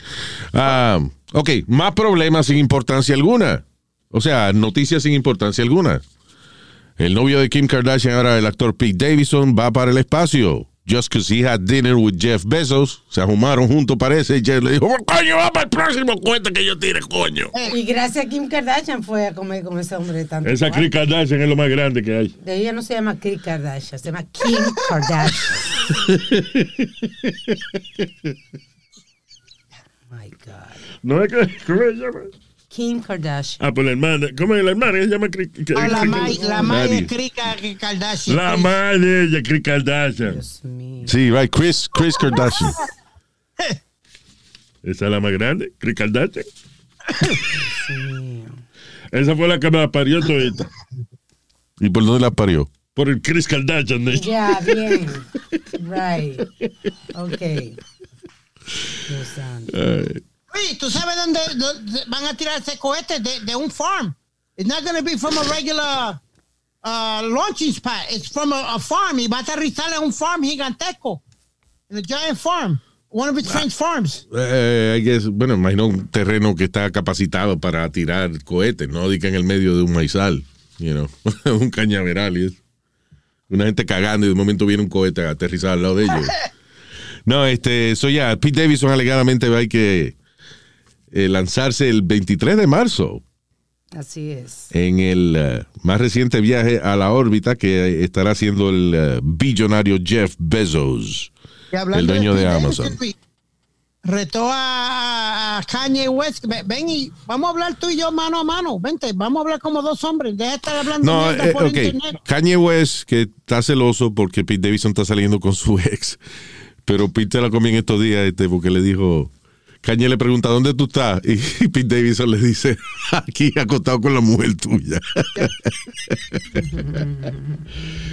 Ah, ok, más problemas sin importancia alguna. O sea, noticias sin importancia alguna. El novio de Kim Kardashian, ahora el actor Pete Davidson, va para el espacio. Just because he had dinner with Jeff Bezos. Se ajumaron juntos, parece. Y Jeff le dijo, "Oh, coño, va para el próximo cuenta que yo tire, coño. Y gracias a Kim Kardashian fue a comer con ese hombre de tanto. Esa. Chris Kardashian es lo más grande que hay. De ella no se llama Kim Kardashian, se llama Kim Kardashian. My God. No es que, ¿cómo se llama? Kim Kardashian. Ah, pues la hermana. ¿Cómo es la hermana? Ella se llama Chris- Ah, la madre la madre Nadie. de Krika Kardashian. La madre de ella, Kardashian. Sí, right, Chris, Chris Kardashian. Esa es la más grande, Chris Kardashian. Esa fue la que me la parió todita. ¿Y por dónde la parió? Por el Chris Kardashian. Ya, bien. Right. Ok. Dios santo. Luis, ¿tú sabes dónde, van a tirar ese cohete? De, de un farm. It's not going to be from a regular uh, launching spot. It's from a, a farm. Y va a aterrizar en un farm gigantesco. In a giant farm. One of its French farms. Eh, I guess, bueno, imagino un terreno que está capacitado para tirar cohetes, no diga en el medio de un maizal, you know, un cañaveral y eso. Una gente cagando y de momento viene un cohete a aterrizar al lado de ellos. No, este, eso ya, Pete Davidson alegadamente va a que eh, lanzarse el 23 de marzo Así es. en el eh, más reciente viaje a la órbita que estará haciendo el eh, billonario Jeff Bezos, el dueño de Amazon. Retó a, Kanye West. Ven, y vamos a hablar tú y yo mano a mano. Vente, vamos a hablar como dos hombres. Deja de estar hablando No, mierda eh, por internet. Kanye West, que está celoso porque Pete Davidson está saliendo con su ex. Pero Pete se la comió en estos días este, porque le dijo. Kanye le pregunta, ¿dónde tú estás? Y Pete Davidson le dice, aquí acostado con la mujer tuya.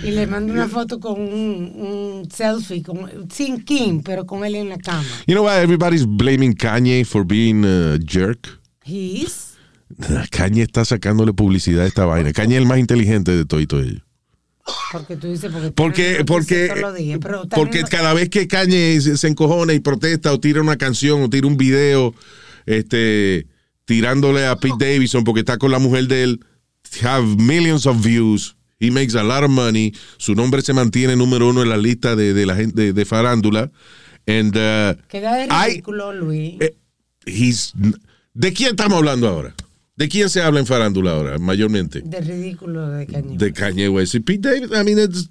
Y le manda una foto con un, un selfie, con, sin Kim, pero con él en la cama. You know why everybody's blaming Kanye for being a jerk? He's. Kanye está sacándole publicidad a esta vaina. Kanye es el más inteligente de todo y todo ello. Porque tú dices, porque. Porque, tiene porque, también porque no- cada vez que Kanye se, se encojona y protesta o tira una canción o tira un video este, tirándole a Pete Davidson porque está con la mujer de él, have millions of views. He makes a lot of money. Su nombre se mantiene número uno en la lista de, de la gente de, de farándula. And, uh, Queda de I- ridículo, Luis. eh, he's- ¿De quién estamos hablando ahora? ¿De quién se habla en farándula ahora, mayormente? de ridículo de Kanye. De Kanye West. Y Pete Davidson, I mean, it's-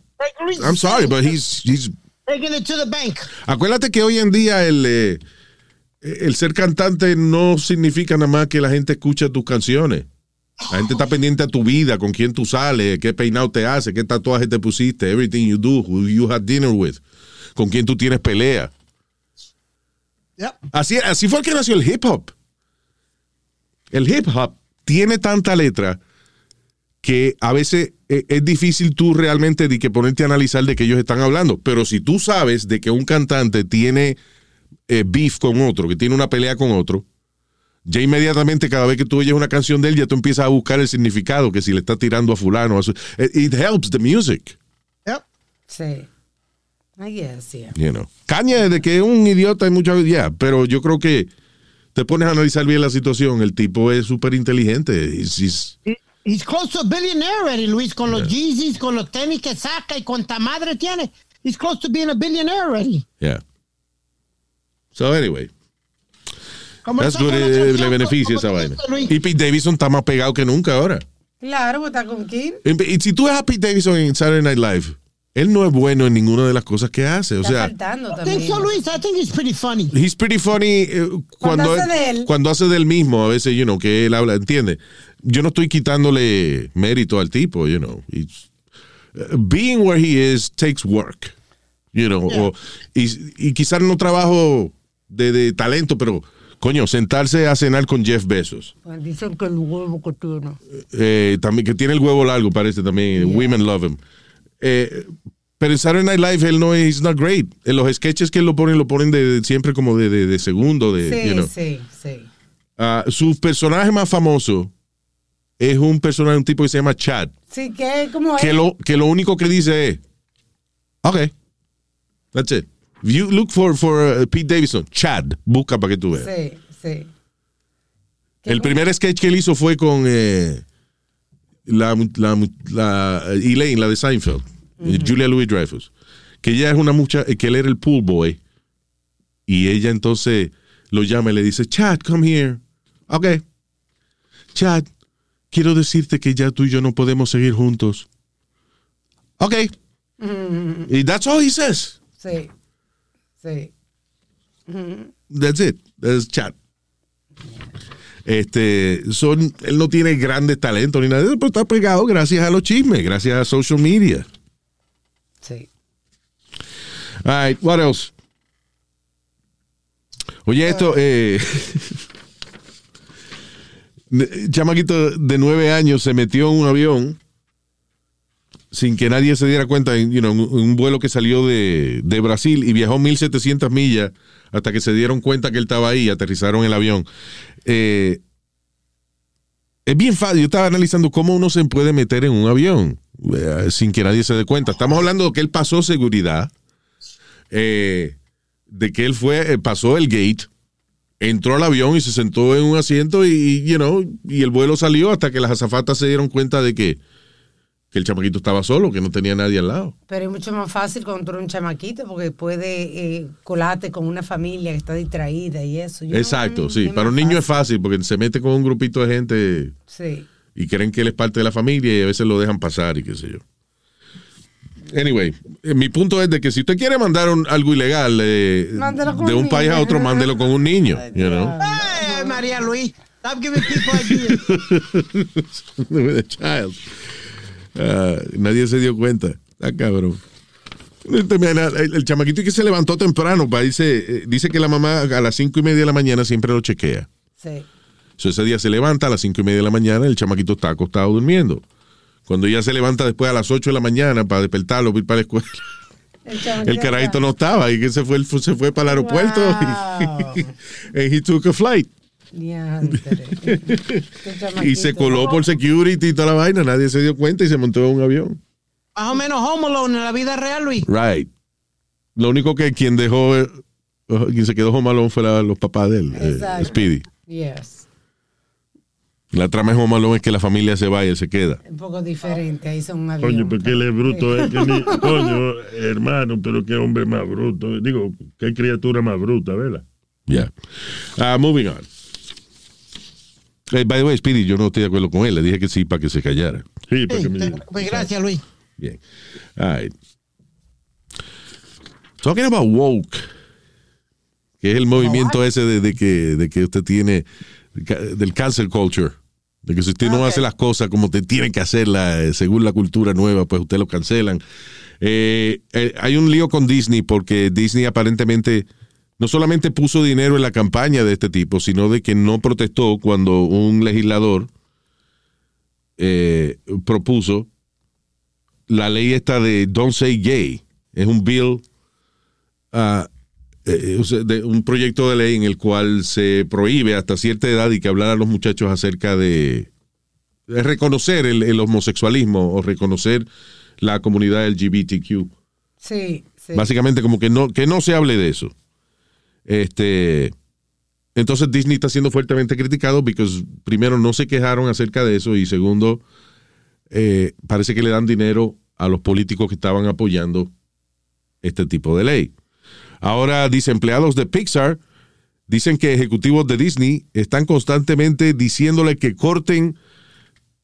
I'm sorry, but he's, he's Taking it to the bank. Acuérdate que hoy en día el, eh, el ser cantante no significa nada más que la gente escucha tus canciones. La gente está pendiente a tu vida, con quién tú sales, qué peinado te hace, qué tatuaje te pusiste, everything you do, who you had dinner with, con quién tú tienes pelea. Yep. Así, así fue que nació el hip hop. El hip hop tiene tanta letra que a veces eh, es difícil tú realmente de que ponerte a analizar de que ellos están hablando. Pero si tú sabes de que un cantante tiene eh, beef con otro, que tiene una pelea con otro, ya inmediatamente cada vez que tú oyes una canción de él, ya tú empiezas a buscar el significado, que si le está tirando a fulano. a su- eh, It helps the music, Yep. Sí. I guess, yeah. you know. Kanye, de que es un idiota, hay muchas ya, pero yo creo que te pones a analizar bien la situación. El tipo es súper inteligente. He's- he's- He- He's close to a billionaire already, Luis, con los Yeezys, con los tenis que saca y cuánta madre tiene. He's close to being a billionaire already. Yeah. So anyway, Como that's good. eh, le beneficia esa vaina. Y Pete Davidson está más pegado que nunca ahora. Claro, pues está con Kim. Y, y si tú ves a Pete Davidson en Saturday Night Live, él no es bueno en ninguna de las cosas que hace. O Está sea, faltando I think también. so, Luis. I think he's pretty funny. he's pretty funny eh, cuando, Cuando hace de él. cuando hace del mismo. A veces, you know, que él habla, ¿entiendes? Yo no estoy quitándole mérito al tipo, you know. He's- uh, being where he is takes work, you know. o- y, y quizás no trabajo de, de talento, pero, coño, sentarse a cenar con Jeff Bezos. Pues dicen que el huevo que tiene. Eh, también que tiene el huevo largo, parece también. Women love him. Eh, pero en Saturday Night Live él no es not great. En los sketches que él lo ponen, lo ponen de, de- siempre como de, de- de segundo. De, Sí, you know. sí, sí. Ah, su personaje más famoso es un personaje, un tipo que se llama Chad. Sí, que como Que es. lo, que lo único que dice es, ok, that's it. You look for, for uh, Pete Davidson, Chad, busca para que tú veas. Sí, sí. El primer sketch que él hizo fue con eh, la, la, la Elaine, la de Seinfeld, eh, Julia Louis Dreyfus, que ella es una mucha, eh, que él era el pool boy, y ella entonces lo llama y le dice, Chad, come here. Ok. Chad, quiero decirte que ya tú y yo no podemos seguir juntos. Ok. Y that's all he says. Sí, sí. Ujú. That's it. That's Chad. Este, son, él no tiene grandes talentos ni nada, pero está pegado gracias a los chismes, gracias a social media. Sí. All right, what else? Oye, esto, eh, chamaquito de nueve años se metió en un avión sin que nadie se diera cuenta, en you know, en un vuelo que salió de, de Brasil y viajó 1700 millas hasta que se dieron cuenta que él estaba ahí y aterrizaron el avión. Eh, es bien fácil. Yo estaba analizando cómo uno se puede meter en un avión eh, sin que nadie se dé cuenta. Estamos hablando de que él pasó seguridad, eh, de que él fue, eh, pasó el gate, entró al avión y se sentó en un asiento y, you know, y el vuelo salió hasta que las azafatas se dieron cuenta de que, que el chamaquito estaba solo, que no tenía nadie al lado. Pero es mucho más fácil cuando tú eres un chamaquito porque puede eh, colarte con una familia que está distraída y eso. Yo no- Exacto, sí. Para un niño es fácil porque se mete con un grupito de gente Sí. Y creen que él es parte de la familia y a veces lo dejan pasar y qué sé yo. Anyway, eh, mi punto es de que si usted quiere mandar un- algo ilegal eh, de un un país a otro, mándelo con un niño. You know? Hey, María Luis, stop giving people ideas. With a child. Ah, nadie se dio cuenta. Está cabrón. Este, El, el chamaquito que se levantó temprano, pa, dice, eh, dice que la mamá a las cinco y media de la mañana siempre lo chequea. Sí. So, ese día se levanta a las cinco y media de la mañana, el chamaquito está acostado durmiendo. Cuando ella se levanta después a las 8 de la mañana para despertarlo, para ir para la escuela, el carajito no estaba y que se fue, se fue para el aeropuerto y, and he took a flight. Y se coló por security y toda la vaina, nadie se dio cuenta y se montó en un avión. Más o menos Home Alone en la vida real, Luis. Right. Lo único que quien dejó, eh, quien se quedó home alone fue la- los papás de él, eh, Exacto. Speedy. Yes. La trama de home alone es que la familia se vaya y se queda. Un poco diferente. Ahí son un avión. Coño, porque él es bruto, es que ni, coño, hermano, pero qué hombre más bruto. Digo, qué criatura más bruta, ¿verdad? Yeah. Ah, moving on. Eh, by the way, Speedy, yo no estoy de acuerdo con él. Le dije que sí para que se callara. Sí, Sí, pues gracias, Luis. Bien. All right. Talking about woke, que es el movimiento ese de, de que, de que usted tiene, del cancel culture. De que si usted no hace las cosas como te tiene que hacerlas eh, según la cultura nueva, pues usted lo cancelan. Eh, eh, hay un lío con Disney porque Disney aparentemente no solamente puso dinero en la campaña de este tipo, sino de que no protestó cuando un legislador eh, propuso la ley esta de Don't Say Gay. Es un bill, ah, eh, sea, de un proyecto de ley en el cual se prohíbe hasta cierta edad y que hablar a los muchachos acerca de, de reconocer el, el homosexualismo o reconocer la comunidad LGBTQ. Sí, sí. Básicamente como que no, que no se hable de eso. Este, entonces Disney está siendo fuertemente criticado porque primero no se quejaron acerca de eso y segundo eh, parece que le dan dinero a los políticos que estaban apoyando este tipo de ley. Ahora dice empleados de Pixar dicen que ejecutivos de Disney están constantemente diciéndole que corten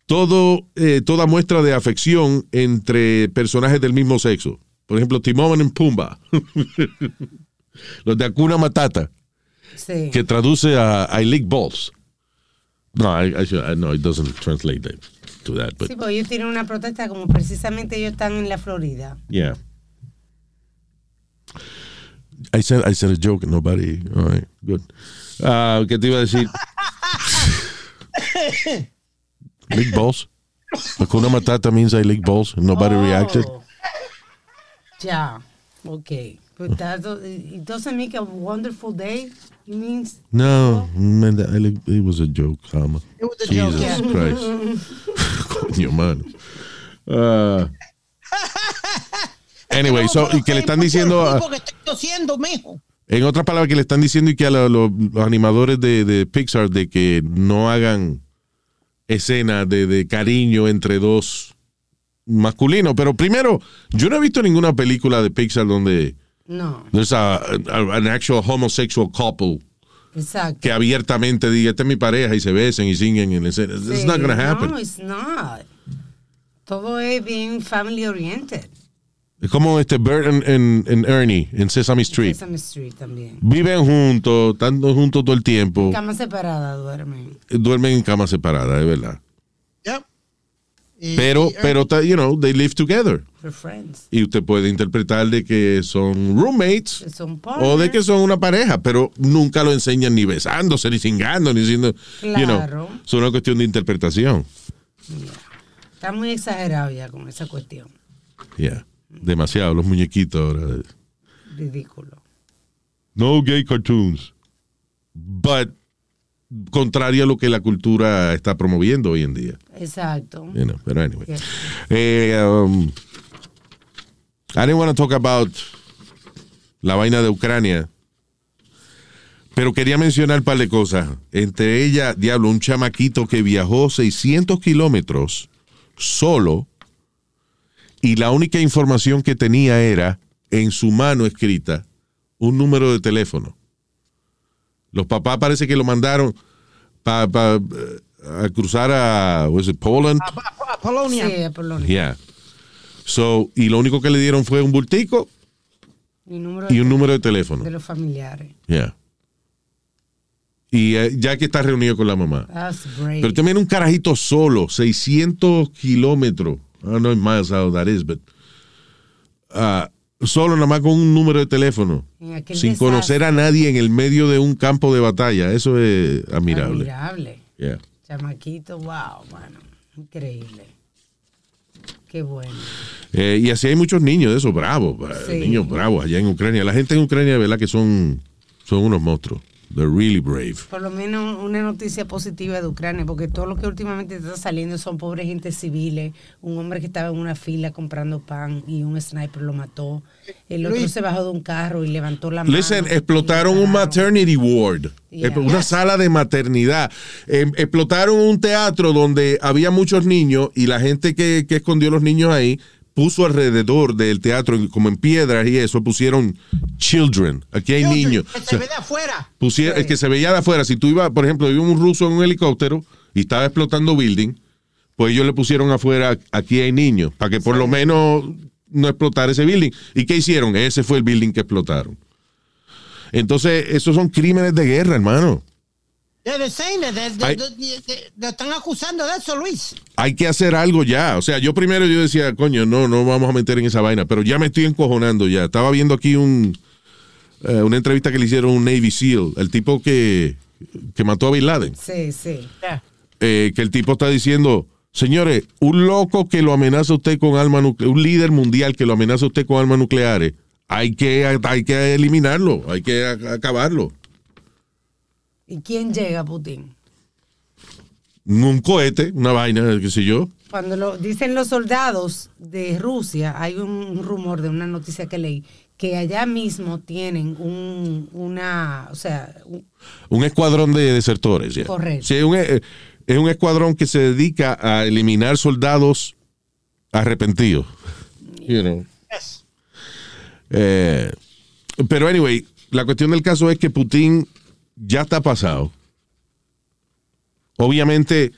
todo, eh, toda muestra de afección entre personajes del mismo sexo. Por ejemplo, Timón en Pumba. Los de Akuna Matata, Sí. que traduce a I lick balls. No, I, I should- no, it doesn't translate that, to that, but Sí, porque ellos tienen una protesta como precisamente ellos están en la Florida. yeah. I said, I said a joke, and nobody. All right, good. Ah, ¿Qué te iba a decir? lick balls. Akuna Matata means I lick balls. Nobody Oh. reacted. Ya, ok. But that, it doesn't make a wonderful day. It means No, man, that- I it was a joke, Alma. It was a Jesus joke, yeah. Christ. Coño, mano. Ah. anyway, so, y que le están diciendo, a- Porque estoy tosiendo, mijo. en otras palabras, que le están diciendo y que a lo- lo- los animadores de, de Pixar de que no hagan escenas de, de cariño entre dos masculinos. Pero primero, yo no he visto ninguna película de Pixar donde no, there's a, a- an actual homosexual couple exacto. que abiertamente diga, esta es mi pareja y se besen y singen en escena. It's Sí, not gonna happen. No, it's not. Todo es bien family oriented. Es como este Bert and Ernie en Sesame Street. Sesame Street también. Viven juntos, están juntos todo el tiempo. Cama separada duermen. Duermen en camas separadas, es verdad. Yep. Y- Pero, y- pero, you know, they live together. For friends. Y usted puede interpretar de que son roommates Son o de que son una pareja, pero nunca lo enseñan ni besándose, ni cingando, ni siendo, you know. Claro. Es una cuestión de interpretación. Está muy exagerado ya con esa cuestión. Yeah. Demasiado, los muñequitos ahora. Ridículo. No gay cartoons. But contrario a lo que la cultura está promoviendo hoy en día. Exacto. You know, pero anyway. Yeah. Eh, um, I didn't want to talk about la vaina de Ucrania. Pero quería mencionar un par de cosas. Entre ellas, diablo, un chamaquito que viajó 600 kilómetros solo y la única información que tenía era en su mano escrita un número de teléfono. Los papás parece que lo mandaron para a cruzar a was it Poland. A Polonia. Sí, a Polonia. Yeah. So, y lo único que le dieron fue un bultico Y, número y un número de teléfono. de los familiares. Yeah. Y eh, ya que está reunido con la mamá. That's great. Pero también un carajito solo, 600 kilómetros. I don't know miles how that is, but. ah, solo nada más con un número de teléfono. Sin desastre. conocer a nadie en el medio de un campo de batalla. Eso es admirable. Admirable. Yeah. Chamaquito, wow, mano. Increíble. Qué bueno. Eh, y así hay muchos niños de esos bravos, bra- Sí. niños bravos allá en Ucrania. La gente en Ucrania, verdad que son, son unos monstruos. They're really brave. Por lo menos una noticia positiva de Ucrania, porque todo lo que últimamente está saliendo son pobres gente civiles. Un hombre que estaba en una fila comprando pan y un sniper lo mató. El otro Luis. se bajó de un carro y levantó la mano. Listen, explotaron un maternity ward, Yeah. una sala de maternidad. Eh, explotaron un teatro donde había muchos niños y la gente que, que escondió los niños ahí puso alrededor del teatro, como en piedras y eso, pusieron children. Aquí hay niños. Que se ve de afuera. pusiera- el que se veía de afuera, si tú ibas, por ejemplo, iba un ruso en un helicóptero y estaba explotando building, pues ellos le pusieron afuera, aquí hay niños, para que por lo menos no explotara ese building. ¿Y qué hicieron? Ese fue el building que explotaron. Entonces, esos son crímenes de guerra, hermano. They're saying that. They're- they're- they're- they're- Lo están acusando de eso, Luis. Hay que hacer algo ya. O sea, yo primero yo decía, coño, no, no vamos a meter en esa vaina, pero ya me estoy encojonando ya. Estaba viendo aquí un, eh, una entrevista que le hicieron a un Navy SEAL, el tipo que, que mató a Bin Laden. Sí, sí. eh, que el tipo está diciendo, señores, un loco que lo amenaza a usted con armas nucleares, un líder mundial que lo amenaza a usted con armas nucleares, hay que, hay que eliminarlo, hay que acabarlo. ¿Y quién llega, Putin? Un cohete, una vaina, qué sé yo. Cuando lo dicen los soldados de Rusia, hay un, rumor de una noticia que leí, que allá mismo tienen un, una, o sea, un- Un escuadrón de desertores. ya. Correcto. Sí, un, eh, es un escuadrón que se dedica a eliminar soldados arrepentidos. You know. Eh, pero anyway, la cuestión del caso es que Putin ya está pasado. Obviamente,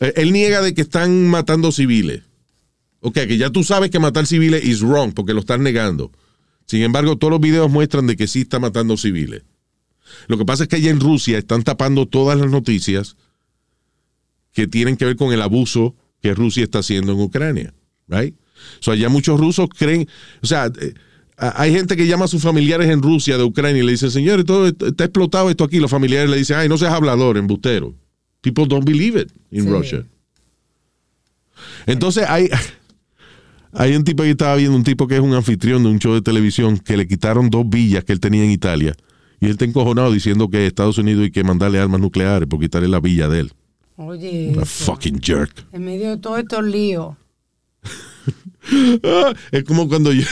eh, él niega de que están matando civiles. Ok, que ya tú sabes que matar civiles is wrong porque lo están negando. Sin embargo, todos los videos muestran de que sí está matando civiles. Lo que pasa es que allá en Rusia están tapando todas las noticias que tienen que ver con el abuso que Rusia está haciendo en Ucrania. Right? So, allá muchos rusos creen, o sea, eh, hay gente que llama a sus familiares en Rusia de Ucrania y le dicen, señores, todo está explotado esto aquí. Los familiares le dicen, ay, no seas hablador, embustero. People don't believe it in Sí. Russia. Entonces hay, hay un tipo que estaba viendo, un tipo que es un anfitrión de un show de televisión, que le quitaron dos villas que él tenía en Italia. Y él está encojonado diciendo que Estados Unidos hay que mandarle armas nucleares por quitarle la villa de él. oye, Una fucking jerk. en medio de todos estos líos. Ah, es como cuando yo,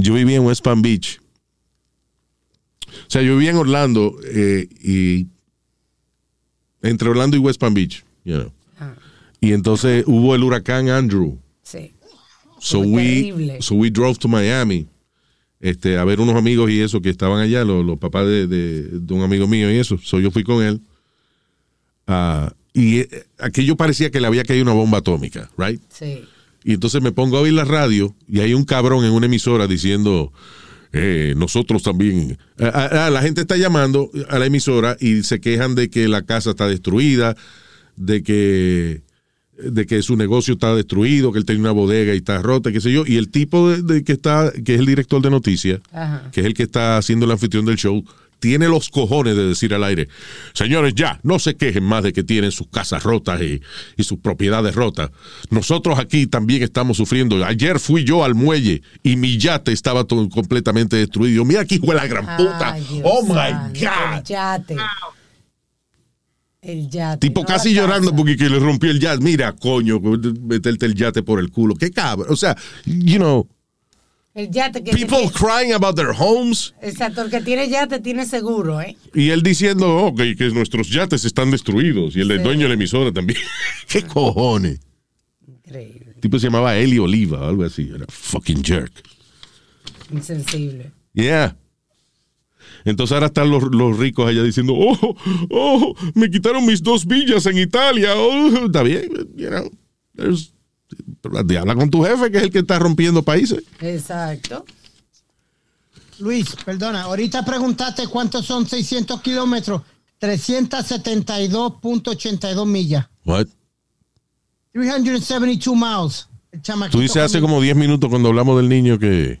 yo vivía en West Palm Beach. O sea, yo vivía en Orlando eh, y entre Orlando y West Palm Beach, you know. Ah. Y entonces hubo el huracán Andrew. Sí. So we, terrible. so we drove to Miami este, a ver unos amigos y eso que estaban allá, los, los papás de, de- de un amigo mío y eso. So yo fui con él. Ah, y eh, aquello parecía que le había caído una bomba atómica, right? Sí. Y entonces me pongo a oír la radio y hay un cabrón en una emisora diciendo, eh, nosotros también. Ah, ah, ah, la gente está llamando a la emisora y se quejan de que la casa está destruida, de que de que su negocio está destruido, que él tiene una bodega y está rota, qué sé yo, y el tipo de, de que está, que es el director de noticias, que es el que está haciendo el anfitrión del show, tiene los cojones de decir al aire, señores, ya, no se quejen más de que tienen sus casas rotas y, y sus propiedades rotas. Nosotros aquí también estamos sufriendo. Ayer fui yo al muelle y mi yate estaba todo completamente destruido. Mira aquí, de la gran puta. Ay, oh my God. El yate. El yate. Tipo no casi llorando porque que le rompió el yate. Mira, coño, meterte el yate por el culo. Qué cabrón. O sea, you know, El yate que people tiene, crying about their homes. Exacto, el que tiene yate tiene seguro, ¿eh? Y él diciendo, oh, que, que nuestros yates están destruidos. Y el del Sí. dueño de la emisora también. ¿Qué cojones? Increíble. El tipo se llamaba Eli Oliva, algo así. Era fucking jerk. Insensible. Yeah. Entonces ahora están los, los ricos allá diciendo, oh, oh, me quitaron mis dos villas en Italia. Oh, está bien, you know. There's, Habla con tu jefe, que es el que está rompiendo países. Exacto. Luis, perdona, ahorita preguntaste cuántos son 600 kilómetros. 372.82 millas. What? 372 miles. El Tú dices hace como 10 minutos cuando hablamos del niño que...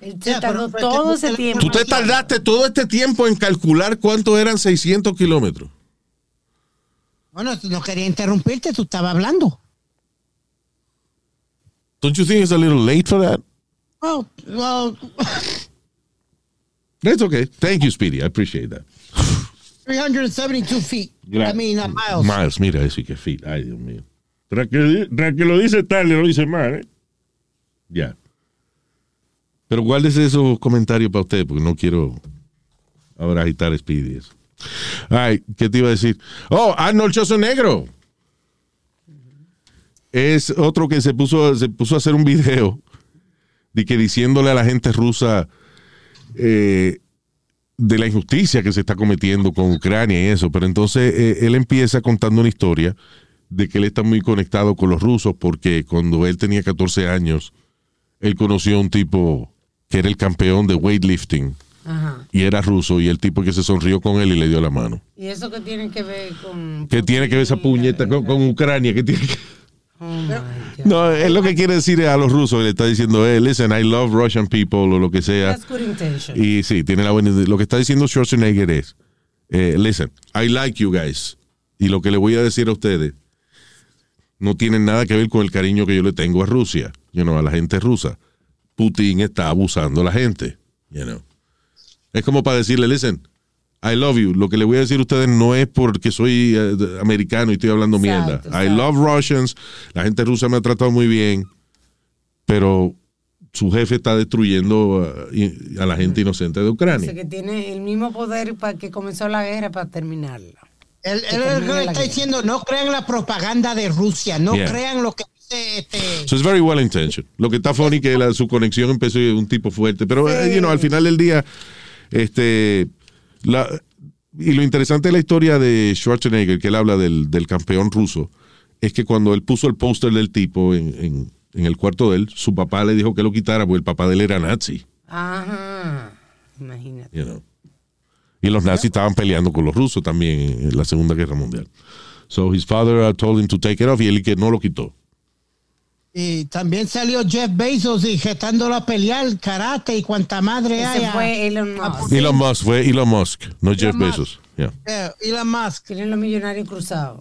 Él se tardó todo ese tiempo. Tú te tardaste todo este tiempo en calcular cuánto eran 600 kilómetros. Bueno, no quería interrumpirte, tú estabas hablando. Don't you think it's a little late for that? Oh, well, That's okay. Thank you, Speedy. I appreciate that. 372 feet. I mean, uh, miles. Miles, mira eso qué fit. Ay, Dios mío. Tras que, tras que lo dice tal, lo dice mal, ¿eh? Ya. Pero guárdese esos comentarios para usted, porque no quiero ahora agitar Speedy. eso. Ay, ¿qué te iba a decir? Oh, Arnold Schwarzenegger. Es otro que se puso, se puso a hacer un video de que diciéndole a la gente rusa eh, de la injusticia que se está cometiendo con Ucrania y eso. Pero entonces eh, él empieza contando una historia de que él está muy conectado con los rusos porque cuando él tenía 14 años, él conoció a un tipo que era el campeón de weightlifting Ajá. y era ruso y el tipo que se sonrió con él y le dio la mano. ¿Y eso qué tiene que ver con...? ¿Qué tiene que ver esa puñeta con, con Ucrania? ¿Qué tiene que- Oh, my God. No, es lo que quiere decir a los rusos, le está diciendo, eh, listen, I love Russian people o lo que sea. That's good intention. Y sí, tiene la buena Lo que está diciendo Schwarzenegger es, eh, listen, I like you guys. Y lo que le voy a decir a ustedes no tiene nada que ver con el cariño que yo le tengo a Rusia, you know, a la gente rusa. Putin está abusando a la gente, you know. Es como para decirle, listen, I love you. Lo que le voy a decir a ustedes no es porque soy eh, de- americano y estoy hablando mierda. I love Russians. La gente rusa me ha tratado muy bien, pero su jefe está destruyendo uh, y- a la gente inocente de Dice Ucrania. que tiene el mismo poder para que comenzó la guerra para terminarla. Él, termine está diciendo, no crean la propaganda de Rusia, no Yeah. crean lo que dice este... So it's very well intentioned. Lo que está funny que la- su conexión empezó de un tipo fuerte, pero eh, you know, al final del día, este, la, y lo interesante de la historia de Schwarzenegger, que él habla del, del campeón ruso, es que cuando él puso el póster del tipo en, en- en el cuarto de él, su papá le dijo que lo quitara porque el papá de él era nazi. Ajá. Imagínate. you know. Y los nazis estaban peleando con los rusos también en la Segunda Guerra Mundial. So his father told him to take it off y él que no lo quitó. Y también salió Jeff Bezos y gestándolo a pelear karate y cuanta madre hay. Ese fue Elon Musk. Elon Musk fue Elon Musk, no Jeff Musk. Bezos. Yeah. Eh, Elon Musk. Tienen los millonarios cruzados.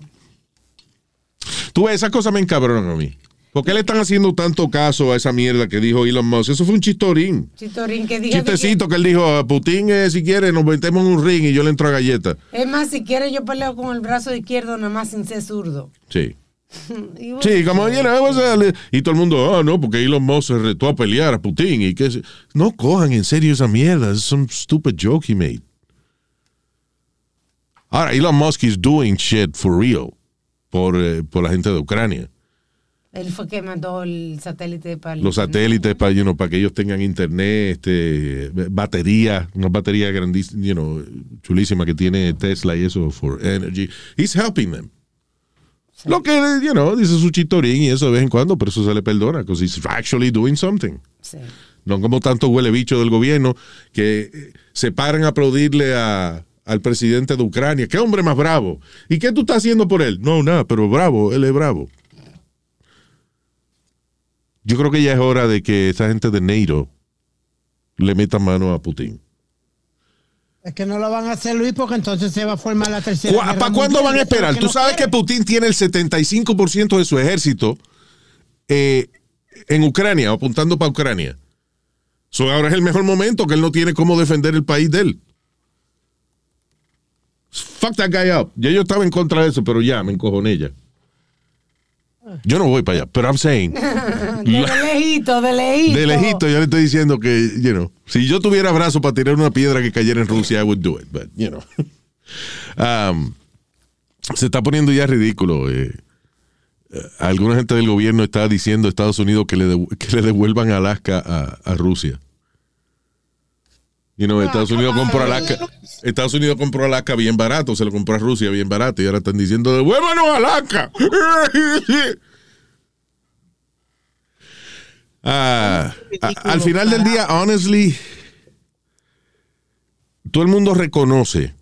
Tú ves, esas cosas me encabronan a mí. ¿Por qué le están haciendo tanto caso a esa mierda que dijo Elon Musk? Eso fue un chistorín. Chitorín que dijo que- Chistecito que él dijo, a Putin, eh, si quiere, nos metemos en un ring y yo le entro a galleta. Es más, si quiere yo peleo con el brazo izquierdo nada más sin ser zurdo. Sí. Sí, como, what's that? y todo el mundo, ah, no, porque Elon Musk se retó a pelear a Putin. y que No cojan en serio esa mierda. Es some stupid joke he made. Ahora, Elon Musk is doing shit for real por, eh, por la gente de Ucrania. Él fue que mandó el satélite para el Los satélites para you know, para que ellos tengan internet, este, batería, una batería grandísima, you know, chulísima que tiene Tesla y eso for energy. He's helping them. Lo que, you know, dice su chitorín y eso de vez en cuando, pero eso se le perdona, because he's actually doing something. Sí. No como tanto huele bicho del gobierno que eh, se paran a aplaudirle a- al presidente de Ucrania. ¿Qué hombre más bravo? ¿Y qué tú estás haciendo por él? No, nada, pero bravo, él es bravo. Yo creo que ya es hora de que esa gente de NATO le meta mano a Putin. Es que no lo van a hacer, Luis, porque entonces se va a formar la tercera. ¿Cu- guerra ¿Para cuándo mundial. van a esperar? Tú sabes que. Putin tiene el 75% de su ejército eh, en Ucrania, apuntando para Ucrania. So, ahora es el mejor momento que él no tiene cómo defender el país de él. Fuck that guy up. Ya yo estaba en contra de eso, pero ya me encojoné ya. Yo no voy para allá, pero I'm saying. De lejito, de lejito. De lejito, yo le estoy diciendo que, you know, si yo tuviera brazo para tirar una piedra que cayera en Rusia, I would do it, but, you know. Um, se está poniendo ya ridículo. eh. Eh, alguna gente del gobierno está diciendo a Estados Unidos que le, que le devuelvan Alaska a, a Rusia. You know, Estados Unidos compró Alaska. Estados Unidos compró Alaska bien barato, se lo compró a Rusia bien barato y ahora están diciendo devuélvanos Alaska. a- al final del día, honestly, todo el mundo reconoce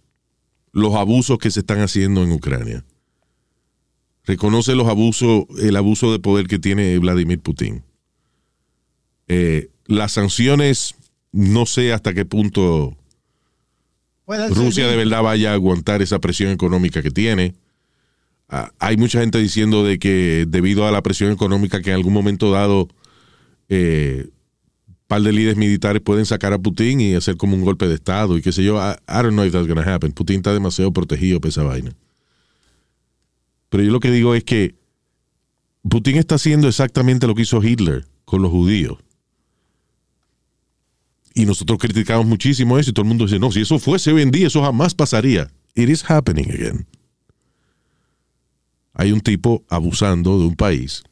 los abusos que se están haciendo en Ucrania. Reconoce los abusos, el abuso de poder que tiene Vladimir Putin. Eh, las sanciones, no sé hasta qué punto Rusia de verdad vaya a aguantar esa presión económica que tiene. Ah, hay mucha gente diciendo de que debido a la presión económica que en algún momento dado eh, par de líderes militares pueden sacar a Putin y hacer como un golpe de estado y qué sé yo. I, I don't know if that's gonna happen. Putin está demasiado protegido por esa vaina. Pero yo lo que digo es que Putin está haciendo exactamente lo que hizo Hitler con los judíos. Y nosotros criticamos muchísimo eso y todo el mundo dice, no, si eso fuese hoy en día, eso jamás pasaría. It is happening again. Hay un tipo abusando de un país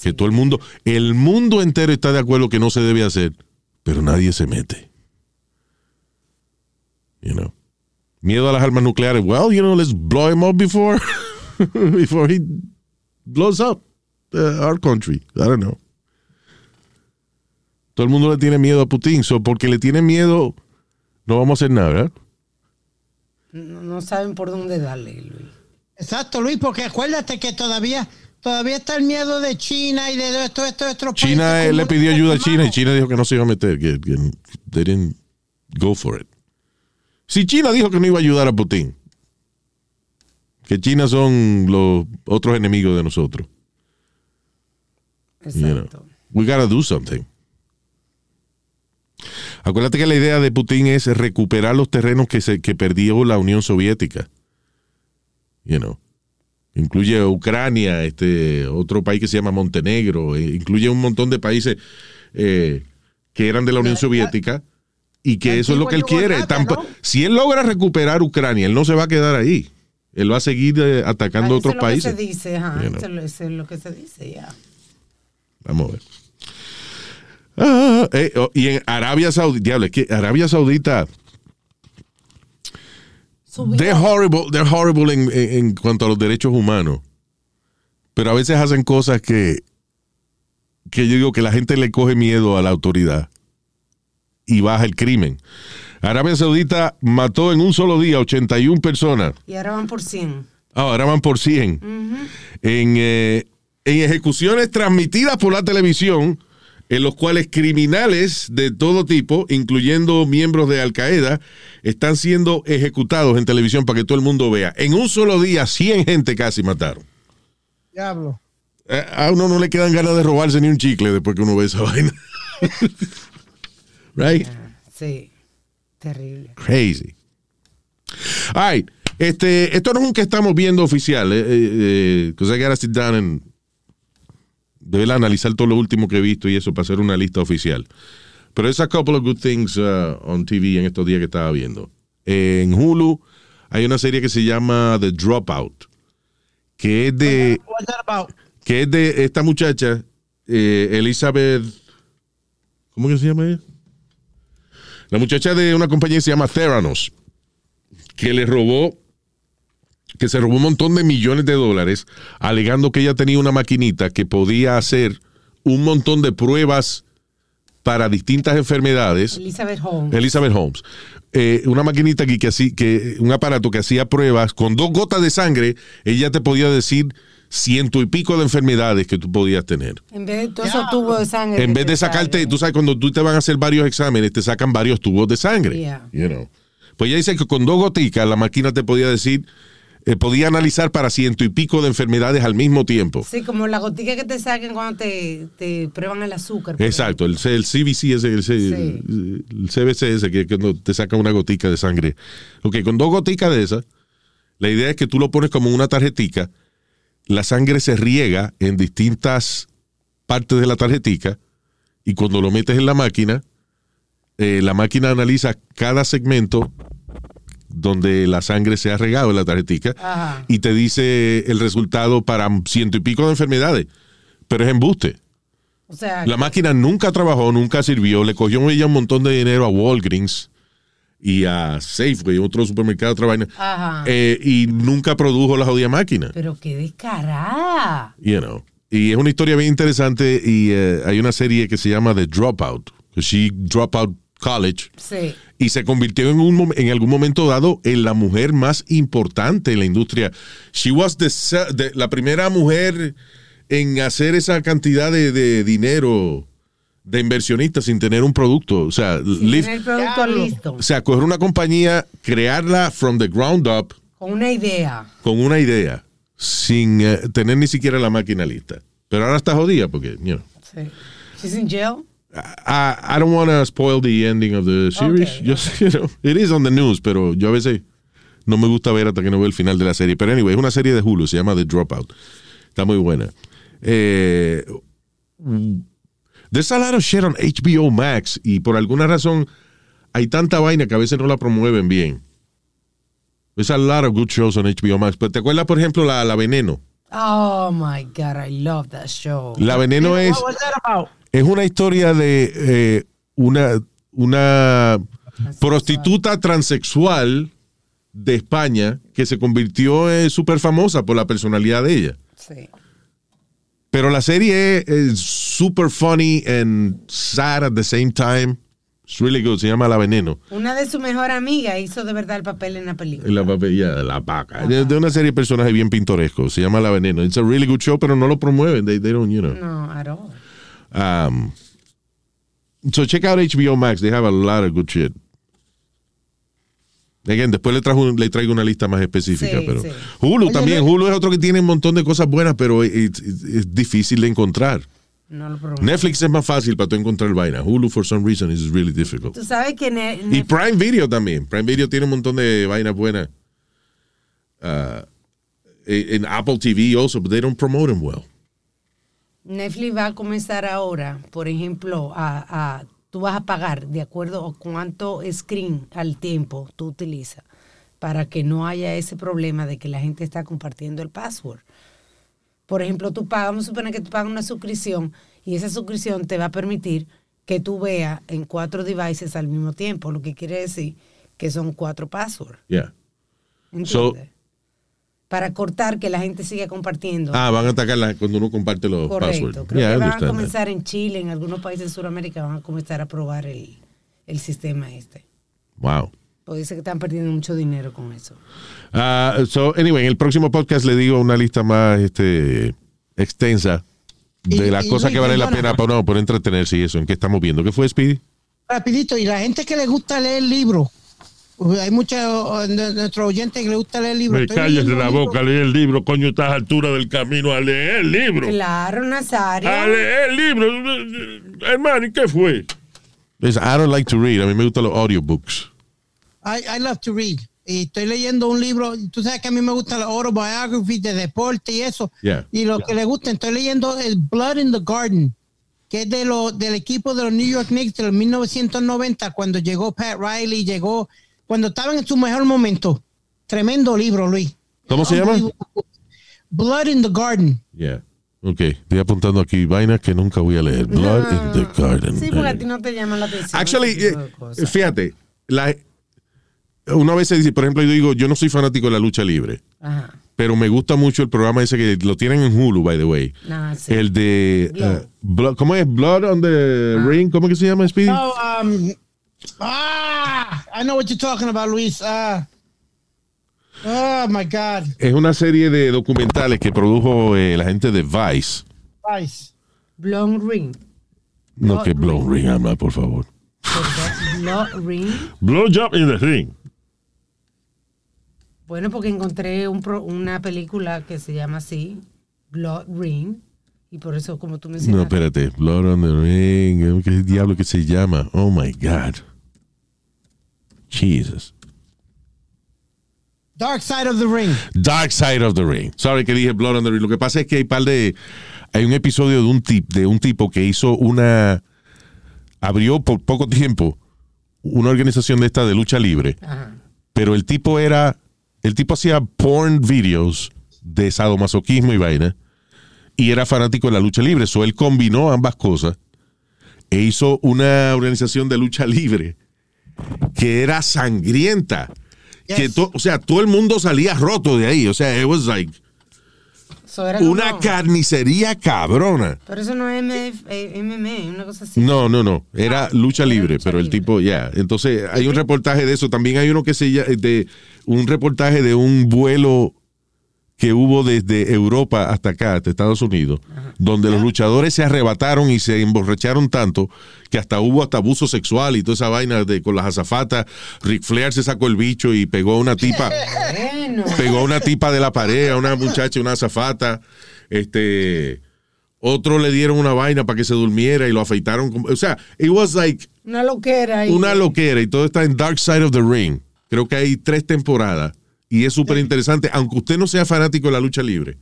que todo el mundo, el mundo entero está de acuerdo que no se debe hacer, pero nadie se mete. You know. Miedo a las armas nucleares. Well, you know, let's blow him up before, before he blows up uh, our country. I don't know. Todo el mundo le tiene miedo a Putin, so porque le tiene miedo, no vamos a hacer nada, ¿verdad? No, no saben por dónde darle, Luis. Exacto, Luis, porque acuérdate que todavía todavía está el miedo de China y de esto, esto, otros China le pidió ayuda a China y. China dijo que no se iba a meter, que, que they didn't go for it. Si China dijo que no iba a ayudar a Putin, que China son los otros enemigos de nosotros. You know, we gotta do something. Acuérdate que la idea de Putin es recuperar los terrenos que, se, que perdió la Unión Soviética. You know. Incluye Ucrania, este, otro país que se llama Montenegro, eh, incluye un montón de países eh, que eran de la Unión Soviética y que eso es lo que él quiere. Tampo- Si él logra recuperar Ucrania, él no se va a quedar ahí. Él va a seguir eh, atacando Ah, otros eso es países. lo que se dice, ajá. You know. Eso, es lo- que se dice, ya. Vamos a ver. Ah, eh, oh, y en Arabia Saudita, diablo, es que Arabia Saudita. They're horrible, they're horrible en, en- en cuanto a los derechos humanos. Pero a veces hacen cosas que, que yo digo que la gente le coge miedo a la autoridad y baja el crimen. Arabia Saudita mató en un solo día 81 personas. Y ahora van por 100. Ah, ahora van por 100. en, eh, en ejecuciones transmitidas por la televisión, en los cuales criminales de todo tipo, incluyendo miembros de Al Qaeda, están siendo ejecutados en televisión para que todo el mundo vea. En un solo día, 100 gente casi mataron. Diablo. Eh, A uno no le quedan ganas de robarse ni un chicle después que uno ve esa vaina. right? Sí. Terrible. Crazy. All right. Este, esto no es un que estamos viendo oficial, eh, eh, eh, because I gotta sit down and de verdad, analizar todo lo último que he visto y eso para hacer una lista oficial. Pero es a couple of good things uh, on TV en estos días que estaba viendo. En Hulu hay una serie que se llama The Dropout, que es de que es de esta muchacha, eh, Elizabeth, ¿cómo que se llama ella? La muchacha de una compañía que se llama Theranos, que le robó, que se robó un montón de millones de dólares, alegando que ella tenía una maquinita que podía hacer un montón de pruebas para distintas enfermedades. Elizabeth Holmes. Elizabeth Holmes. Eh, una maquinita que, que, así- que un aparato que hacía pruebas con dos gotas de sangre, ella te podía decir ciento y pico de enfermedades que tú podías tener. En vez de todos esos tubos de sangre. En vez de te sacarte, tú sabes, cuando tú te van a hacer varios exámenes, te sacan varios tubos de sangre. Yeah. You know. Pues ella dice que con dos goticas la máquina te podía decir, eh, podía analizar para ciento y pico de enfermedades al mismo tiempo. Sí, como la gotica que te saquen cuando te, te prueban el azúcar. Exacto, el, el CBC ese, el, C- el CBC ese, que que cuando te saca una gotica de sangre. Ok, con dos goticas de esas, la idea es que tú lo pones como una tarjetica, la sangre se riega en distintas partes de la tarjetica y cuando lo metes en la máquina, eh, la máquina analiza cada segmento donde la sangre se ha regado en la tarjetica Ajá. y te dice el resultado para ciento y pico de enfermedades, pero es embuste. O sea, La máquina nunca trabajó, nunca sirvió. Le cogió ella un montón de dinero a Walgreens y a Safeway, otro supermercado, otra vaina. Ajá. Eh, y nunca produjo la jodida máquina. pero qué descarada. You know. Y es una historia bien interesante y eh, hay una serie que se llama The Dropout. She Dropped Out College Sí. y se convirtió en, un, en algún momento dado en la mujer más importante en la industria. She was the the- la primera mujer en hacer esa cantidad de, de dinero de inversionista sin tener un producto. O sea, lift- Tiene el producto listo. o sea, coger una compañía, crearla from the ground up Con una idea. con una idea, sin eh, tener ni siquiera la máquina lista. Pero ahora está jodida porque, you know, Sí. She's in jail. I, I don't want to spoil the ending of the series. Okay, Just, you know, it is on the news, pero yo a veces no me gusta ver hasta que no veo el final de la serie. Pero anyway, es una serie de Hulu, se llama The Dropout. Está muy buena. Eh, there's a lot of shit on HBO Max y por alguna razón hay tanta vaina que a veces no la promueven bien. There's a lot of good shows on HBO Max. Pero ¿te acuerdas, por ejemplo, la, la Veneno? Oh my God, I love that show. La Veneno es... What was that about? Es una historia de eh, una, una prostituta transexual de España que se convirtió en súper famosa por la personalidad de ella. Sí. Pero la serie es, es super funny and sad at the same time. It's really good. Se llama La Veneno. Una de sus mejores amigas hizo de verdad el papel en la película. La papella de la vaca. De, de una serie de personajes bien pintorescos. Se llama La Veneno. It's a really good show, pero no lo promueven. They, they don't, you know. No, at all. Um, so check out HBO Max. They have a lot of good shit. Again, después le, trajo, le traigo una lista más específica. Sí, pero sí. Hulu Oye, también. Hulu es otro que tiene un montón de cosas buenas, pero es, difícil de encontrar. No lo prometo. Netflix es más fácil para tú encontrar vaina. Hulu, for some reason, is really difficult. Tú sabes que ne- Y Prime Video también. Prime Video tiene un montón de vainas buenas. Uh, en Apple TV also, but they don't promote them well. Netflix va a comenzar ahora, por ejemplo, a, a- tú vas a pagar de acuerdo a cuánto screen al tiempo tú utilizas para que no haya ese problema de que la gente está compartiendo el password. Por ejemplo, tú pagas, vamos a suponer que tú pagas una suscripción y esa suscripción te va a permitir que tú veas en cuatro devices al mismo tiempo, lo que quiere decir que son cuatro passwords. Yeah. ¿Entiendes? So- para cortar que la gente siga compartiendo. Ah, van a atacarla cuando uno comparte los Correcto. passwords. Creo Yeah, que van a that. comenzar en Chile, en algunos países de Sudamérica van a comenzar a probar el, el sistema este. Wow. Porque dice que están perdiendo mucho dinero con eso. Ah, so, anyway, en el próximo podcast le digo una lista más este, extensa de Y- las y cosas Luis, que vale la pena para, no, por entretenerse y eso. ¿En qué estamos viendo? ¿Qué fue, Speedy? Rapidito, y la gente que le gusta leer libros, pues hay muchos de nuestros oyentes que le gusta leer libros. Me calles leyendo la libros. boca, lee el libro, coño, estás a altura del camino a leer el libro. Claro, Nazario. A leer el libro. Hermano, ¿y qué fue? Es, I don't like to read. A mí me gustan los audiobooks. I, I love to read. Y estoy leyendo un libro, tú sabes que a mí me gustan las autobiographies de deporte y eso. Yeah. Y lo que le gusta, estoy leyendo el Blood in the Garden, que es de lo, del equipo de los New York Knicks de los 1990, cuando llegó Pat Riley, llegó, cuando estaban en su mejor momento. Tremendo libro, Luis. ¿Cómo se llama? Blood in the Garden. Yeah. Ok, estoy apuntando aquí vainas que nunca voy a leer. Blood in the Garden. Sí, porque a ti no te llama la atención. Actually, eh, fíjate, la, una vez se dice, por ejemplo, yo digo, yo no soy fanático de la lucha libre, Ajá. pero me gusta mucho el programa ese que lo tienen en Hulu, by the way. Ah, sí. El de. Blood- ¿Cómo es? Blood on the Ring. ¿Cómo que se llama, Speedy? Oh, um, ah, I know what you're talking about, Luis. Ah, oh my God. Es una serie de documentales que produjo eh, la gente de Vice. Vice. Blonde Ring. No, Blood que Blood Ring, habla, por favor. Blood Ring. Blowjob in the ring. Bueno, porque encontré un pro- una película que se llama así, Blood Ring. Y por eso, como tú No, mencionas. espérate. Blood on the Ring. ¿Qué diablo que se llama? Oh my God. Jesus. Dark Side of the Ring. Dark Side of the Ring. Sorry que dije Blood on the Ring. Lo que pasa es que hay par de. Hay un episodio de un, tip, de un tipo que hizo una. Abrió por poco tiempo una organización de esta de lucha libre. Ajá. Pero el tipo era. El tipo hacía porn videos de sadomasoquismo y vaina. Y era fanático de la lucha libre. So él combinó ambas cosas. E hizo una organización de lucha libre que era sangrienta. Que to- o sea, todo el mundo salía roto de ahí. O sea, it was like. So era como- Una carnicería cabrona. Pero eso no es MF, eh, MMA, una cosa así. No, no, no. Era lucha libre, pero el tipo, ya. Entonces, hay un reportaje de eso. También hay uno que se llama, de un reportaje de un vuelo que hubo desde Europa hasta acá, hasta Estados Unidos, donde los luchadores se arrebataron y se emborracharon tanto que hasta hubo hasta abuso sexual y toda esa vaina de con las azafatas. Ric Flair se sacó el bicho y pegó a una tipa. Bueno. pegó a una tipa de la pared, a una muchacha, una azafata. Este, otro le dieron una vaina para que se durmiera y lo afeitaron. O sea, it was like Una loquera una loquera y todo está en Dark Side of the Ring. Creo que hay tres temporadas y es súper interesante, aunque usted no sea fanático de la lucha libre.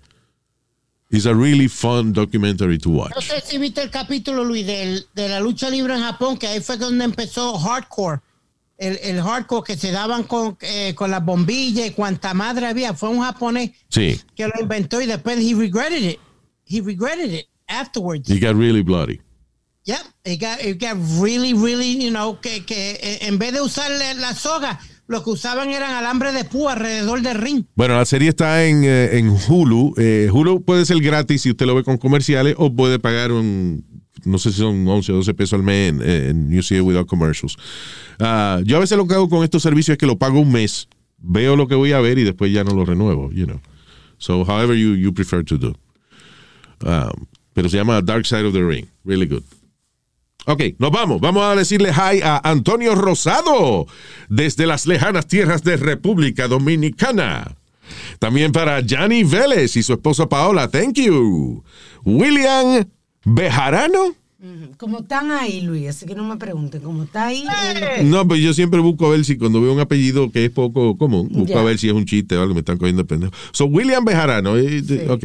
It's a really fun documentary to watch. No sé si viste el capítulo, Luis, del- de la lucha libre en Japón, que ahí fue donde empezó hardcore. El, el hardcore que se daban con, eh, con las bombillas y cuanta madre había. Fue un japonés Sí, que lo inventó y después he regretted it. He regretted it afterwards. it got really bloody. Yep, it got, it got really, really, you know, que, que eh, en vez de usar la, la soga, lo que usaban eran alambre de púa alrededor del ring. Bueno, la serie está en, eh, en Hulu. Eh, Hulu puede ser gratis si usted lo ve con comerciales o puede pagar un, no sé si son 11 o 12 pesos al mes en, en It Without Commercials. Ah, yo a veces lo que hago con estos servicios es que lo pago un mes, veo lo que voy a ver y después ya no lo renuevo, you know. So, however you, you prefer to do. Um, pero se llama Dark Side of the Ring. Really good. Ok, nos vamos. Vamos a decirle hi a Antonio Rosado desde las lejanas tierras de República Dominicana. También para Gianni Vélez y su esposa Paola. Thank you. William Bejarano. Como están ahí, Luis, así que no me pregunten, como está ahí. que- No, pues yo siempre busco a ver si cuando veo un apellido que es poco común, busco a ver si es un chiste o algo, me están cogiendo de pendejo. So, William Bejarano, eh, de- ok.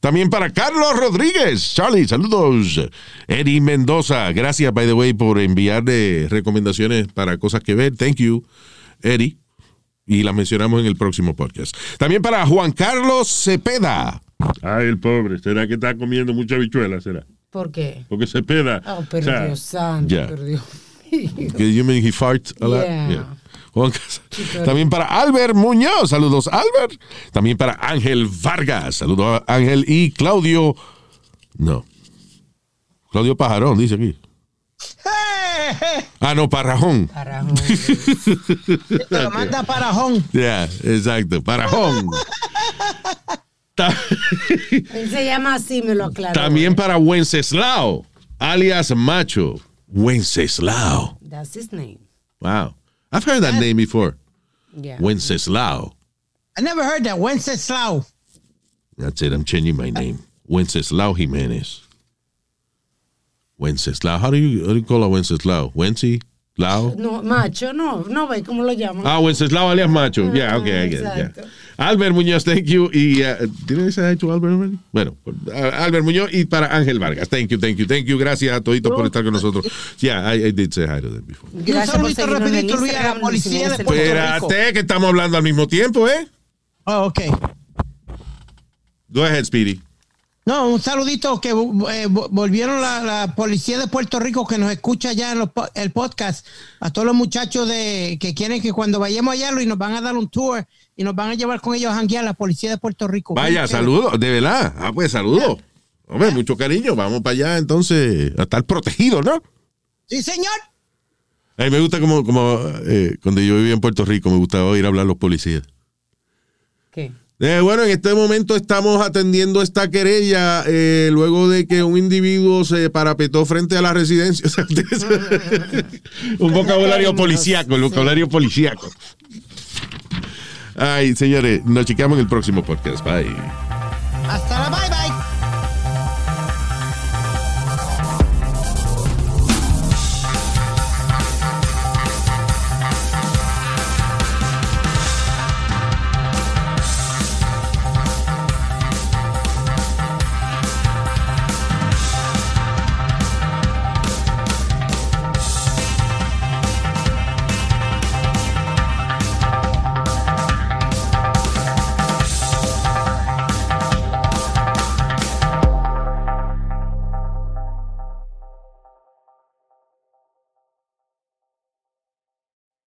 También para Carlos Rodríguez, Charlie, saludos. Eddie Mendoza, gracias, by the way, por enviarle recomendaciones para cosas que ver. Thank you, Eddie. Y las mencionamos en el próximo podcast. También para Juan Carlos Cepeda. Ay, el pobre. ¿Será que está comiendo mucha habichuela? ¿Será? ¿Por qué? Porque se peda. Oh, pero O sea, Dios santo, ya. pero Dios. Que you mean he farts a lot? Yeah. Yeah. También para Albert Muñoz, saludos Albert. También para Ángel Vargas, saludos a Ángel y Claudio. No. Claudio Pajarón, dice aquí. Ah, no, Parrajón. Parajón. Te lo manda para home. Ya, exacto, Parajón. Ta- Él se llama así, me lo aclaró. También para Wenceslao, alias Macho. Wenceslao. That's his name. Wow. I've heard that name before. Yeah. Wenceslao. I never heard that. Wenceslao. That's it. I'm changing my name. Wenceslao Jimenez. Wenceslao. How do you, how do you call a Wenceslao? Wency? Lao? No, macho, no, no ve cómo lo llaman. Ah, Wenceslao alias Macho. Yeah, okay, I get it. yeah. Exacto. Albert Muñoz, thank you. Y, uh, ¿Tiene ese hecho Albert already? Bueno, uh, Albert Muñoz y para Ángel Vargas. Thank you, thank you, thank you. Gracias a toditos por estar con nosotros. Yeah, I, I did say hi to them before. Gracias por saludito rapidito, Luis, a la policía de Puerto. Espérate, que estamos hablando al mismo tiempo, ¿eh? Oh, ok. Go ahead, Speedy. No, un saludito que eh, vo- volvieron la, la policía de Puerto Rico que nos escucha ya en los el podcast. A todos los muchachos de que quieren que cuando vayamos allá Luis, nos van a dar un tour y nos van a llevar con ellos a janguear la policía de Puerto Rico. Vaya, saludos, de verdad. Ah, pues saludos. Hombre, mucho cariño. Vamos para allá entonces a estar protegidos, ¿no? Sí, señor. A mí me gusta como, como eh, cuando yo vivía en Puerto Rico, me gustaba oír hablar los policías. ¿Qué? Eh, bueno, en este momento estamos atendiendo esta querella eh, luego de que un individuo se parapetó frente a la residencia. Un vocabulario policíaco, el vocabulario policíaco. Ay, señores, nos chequeamos en el próximo podcast. Bye. Hasta la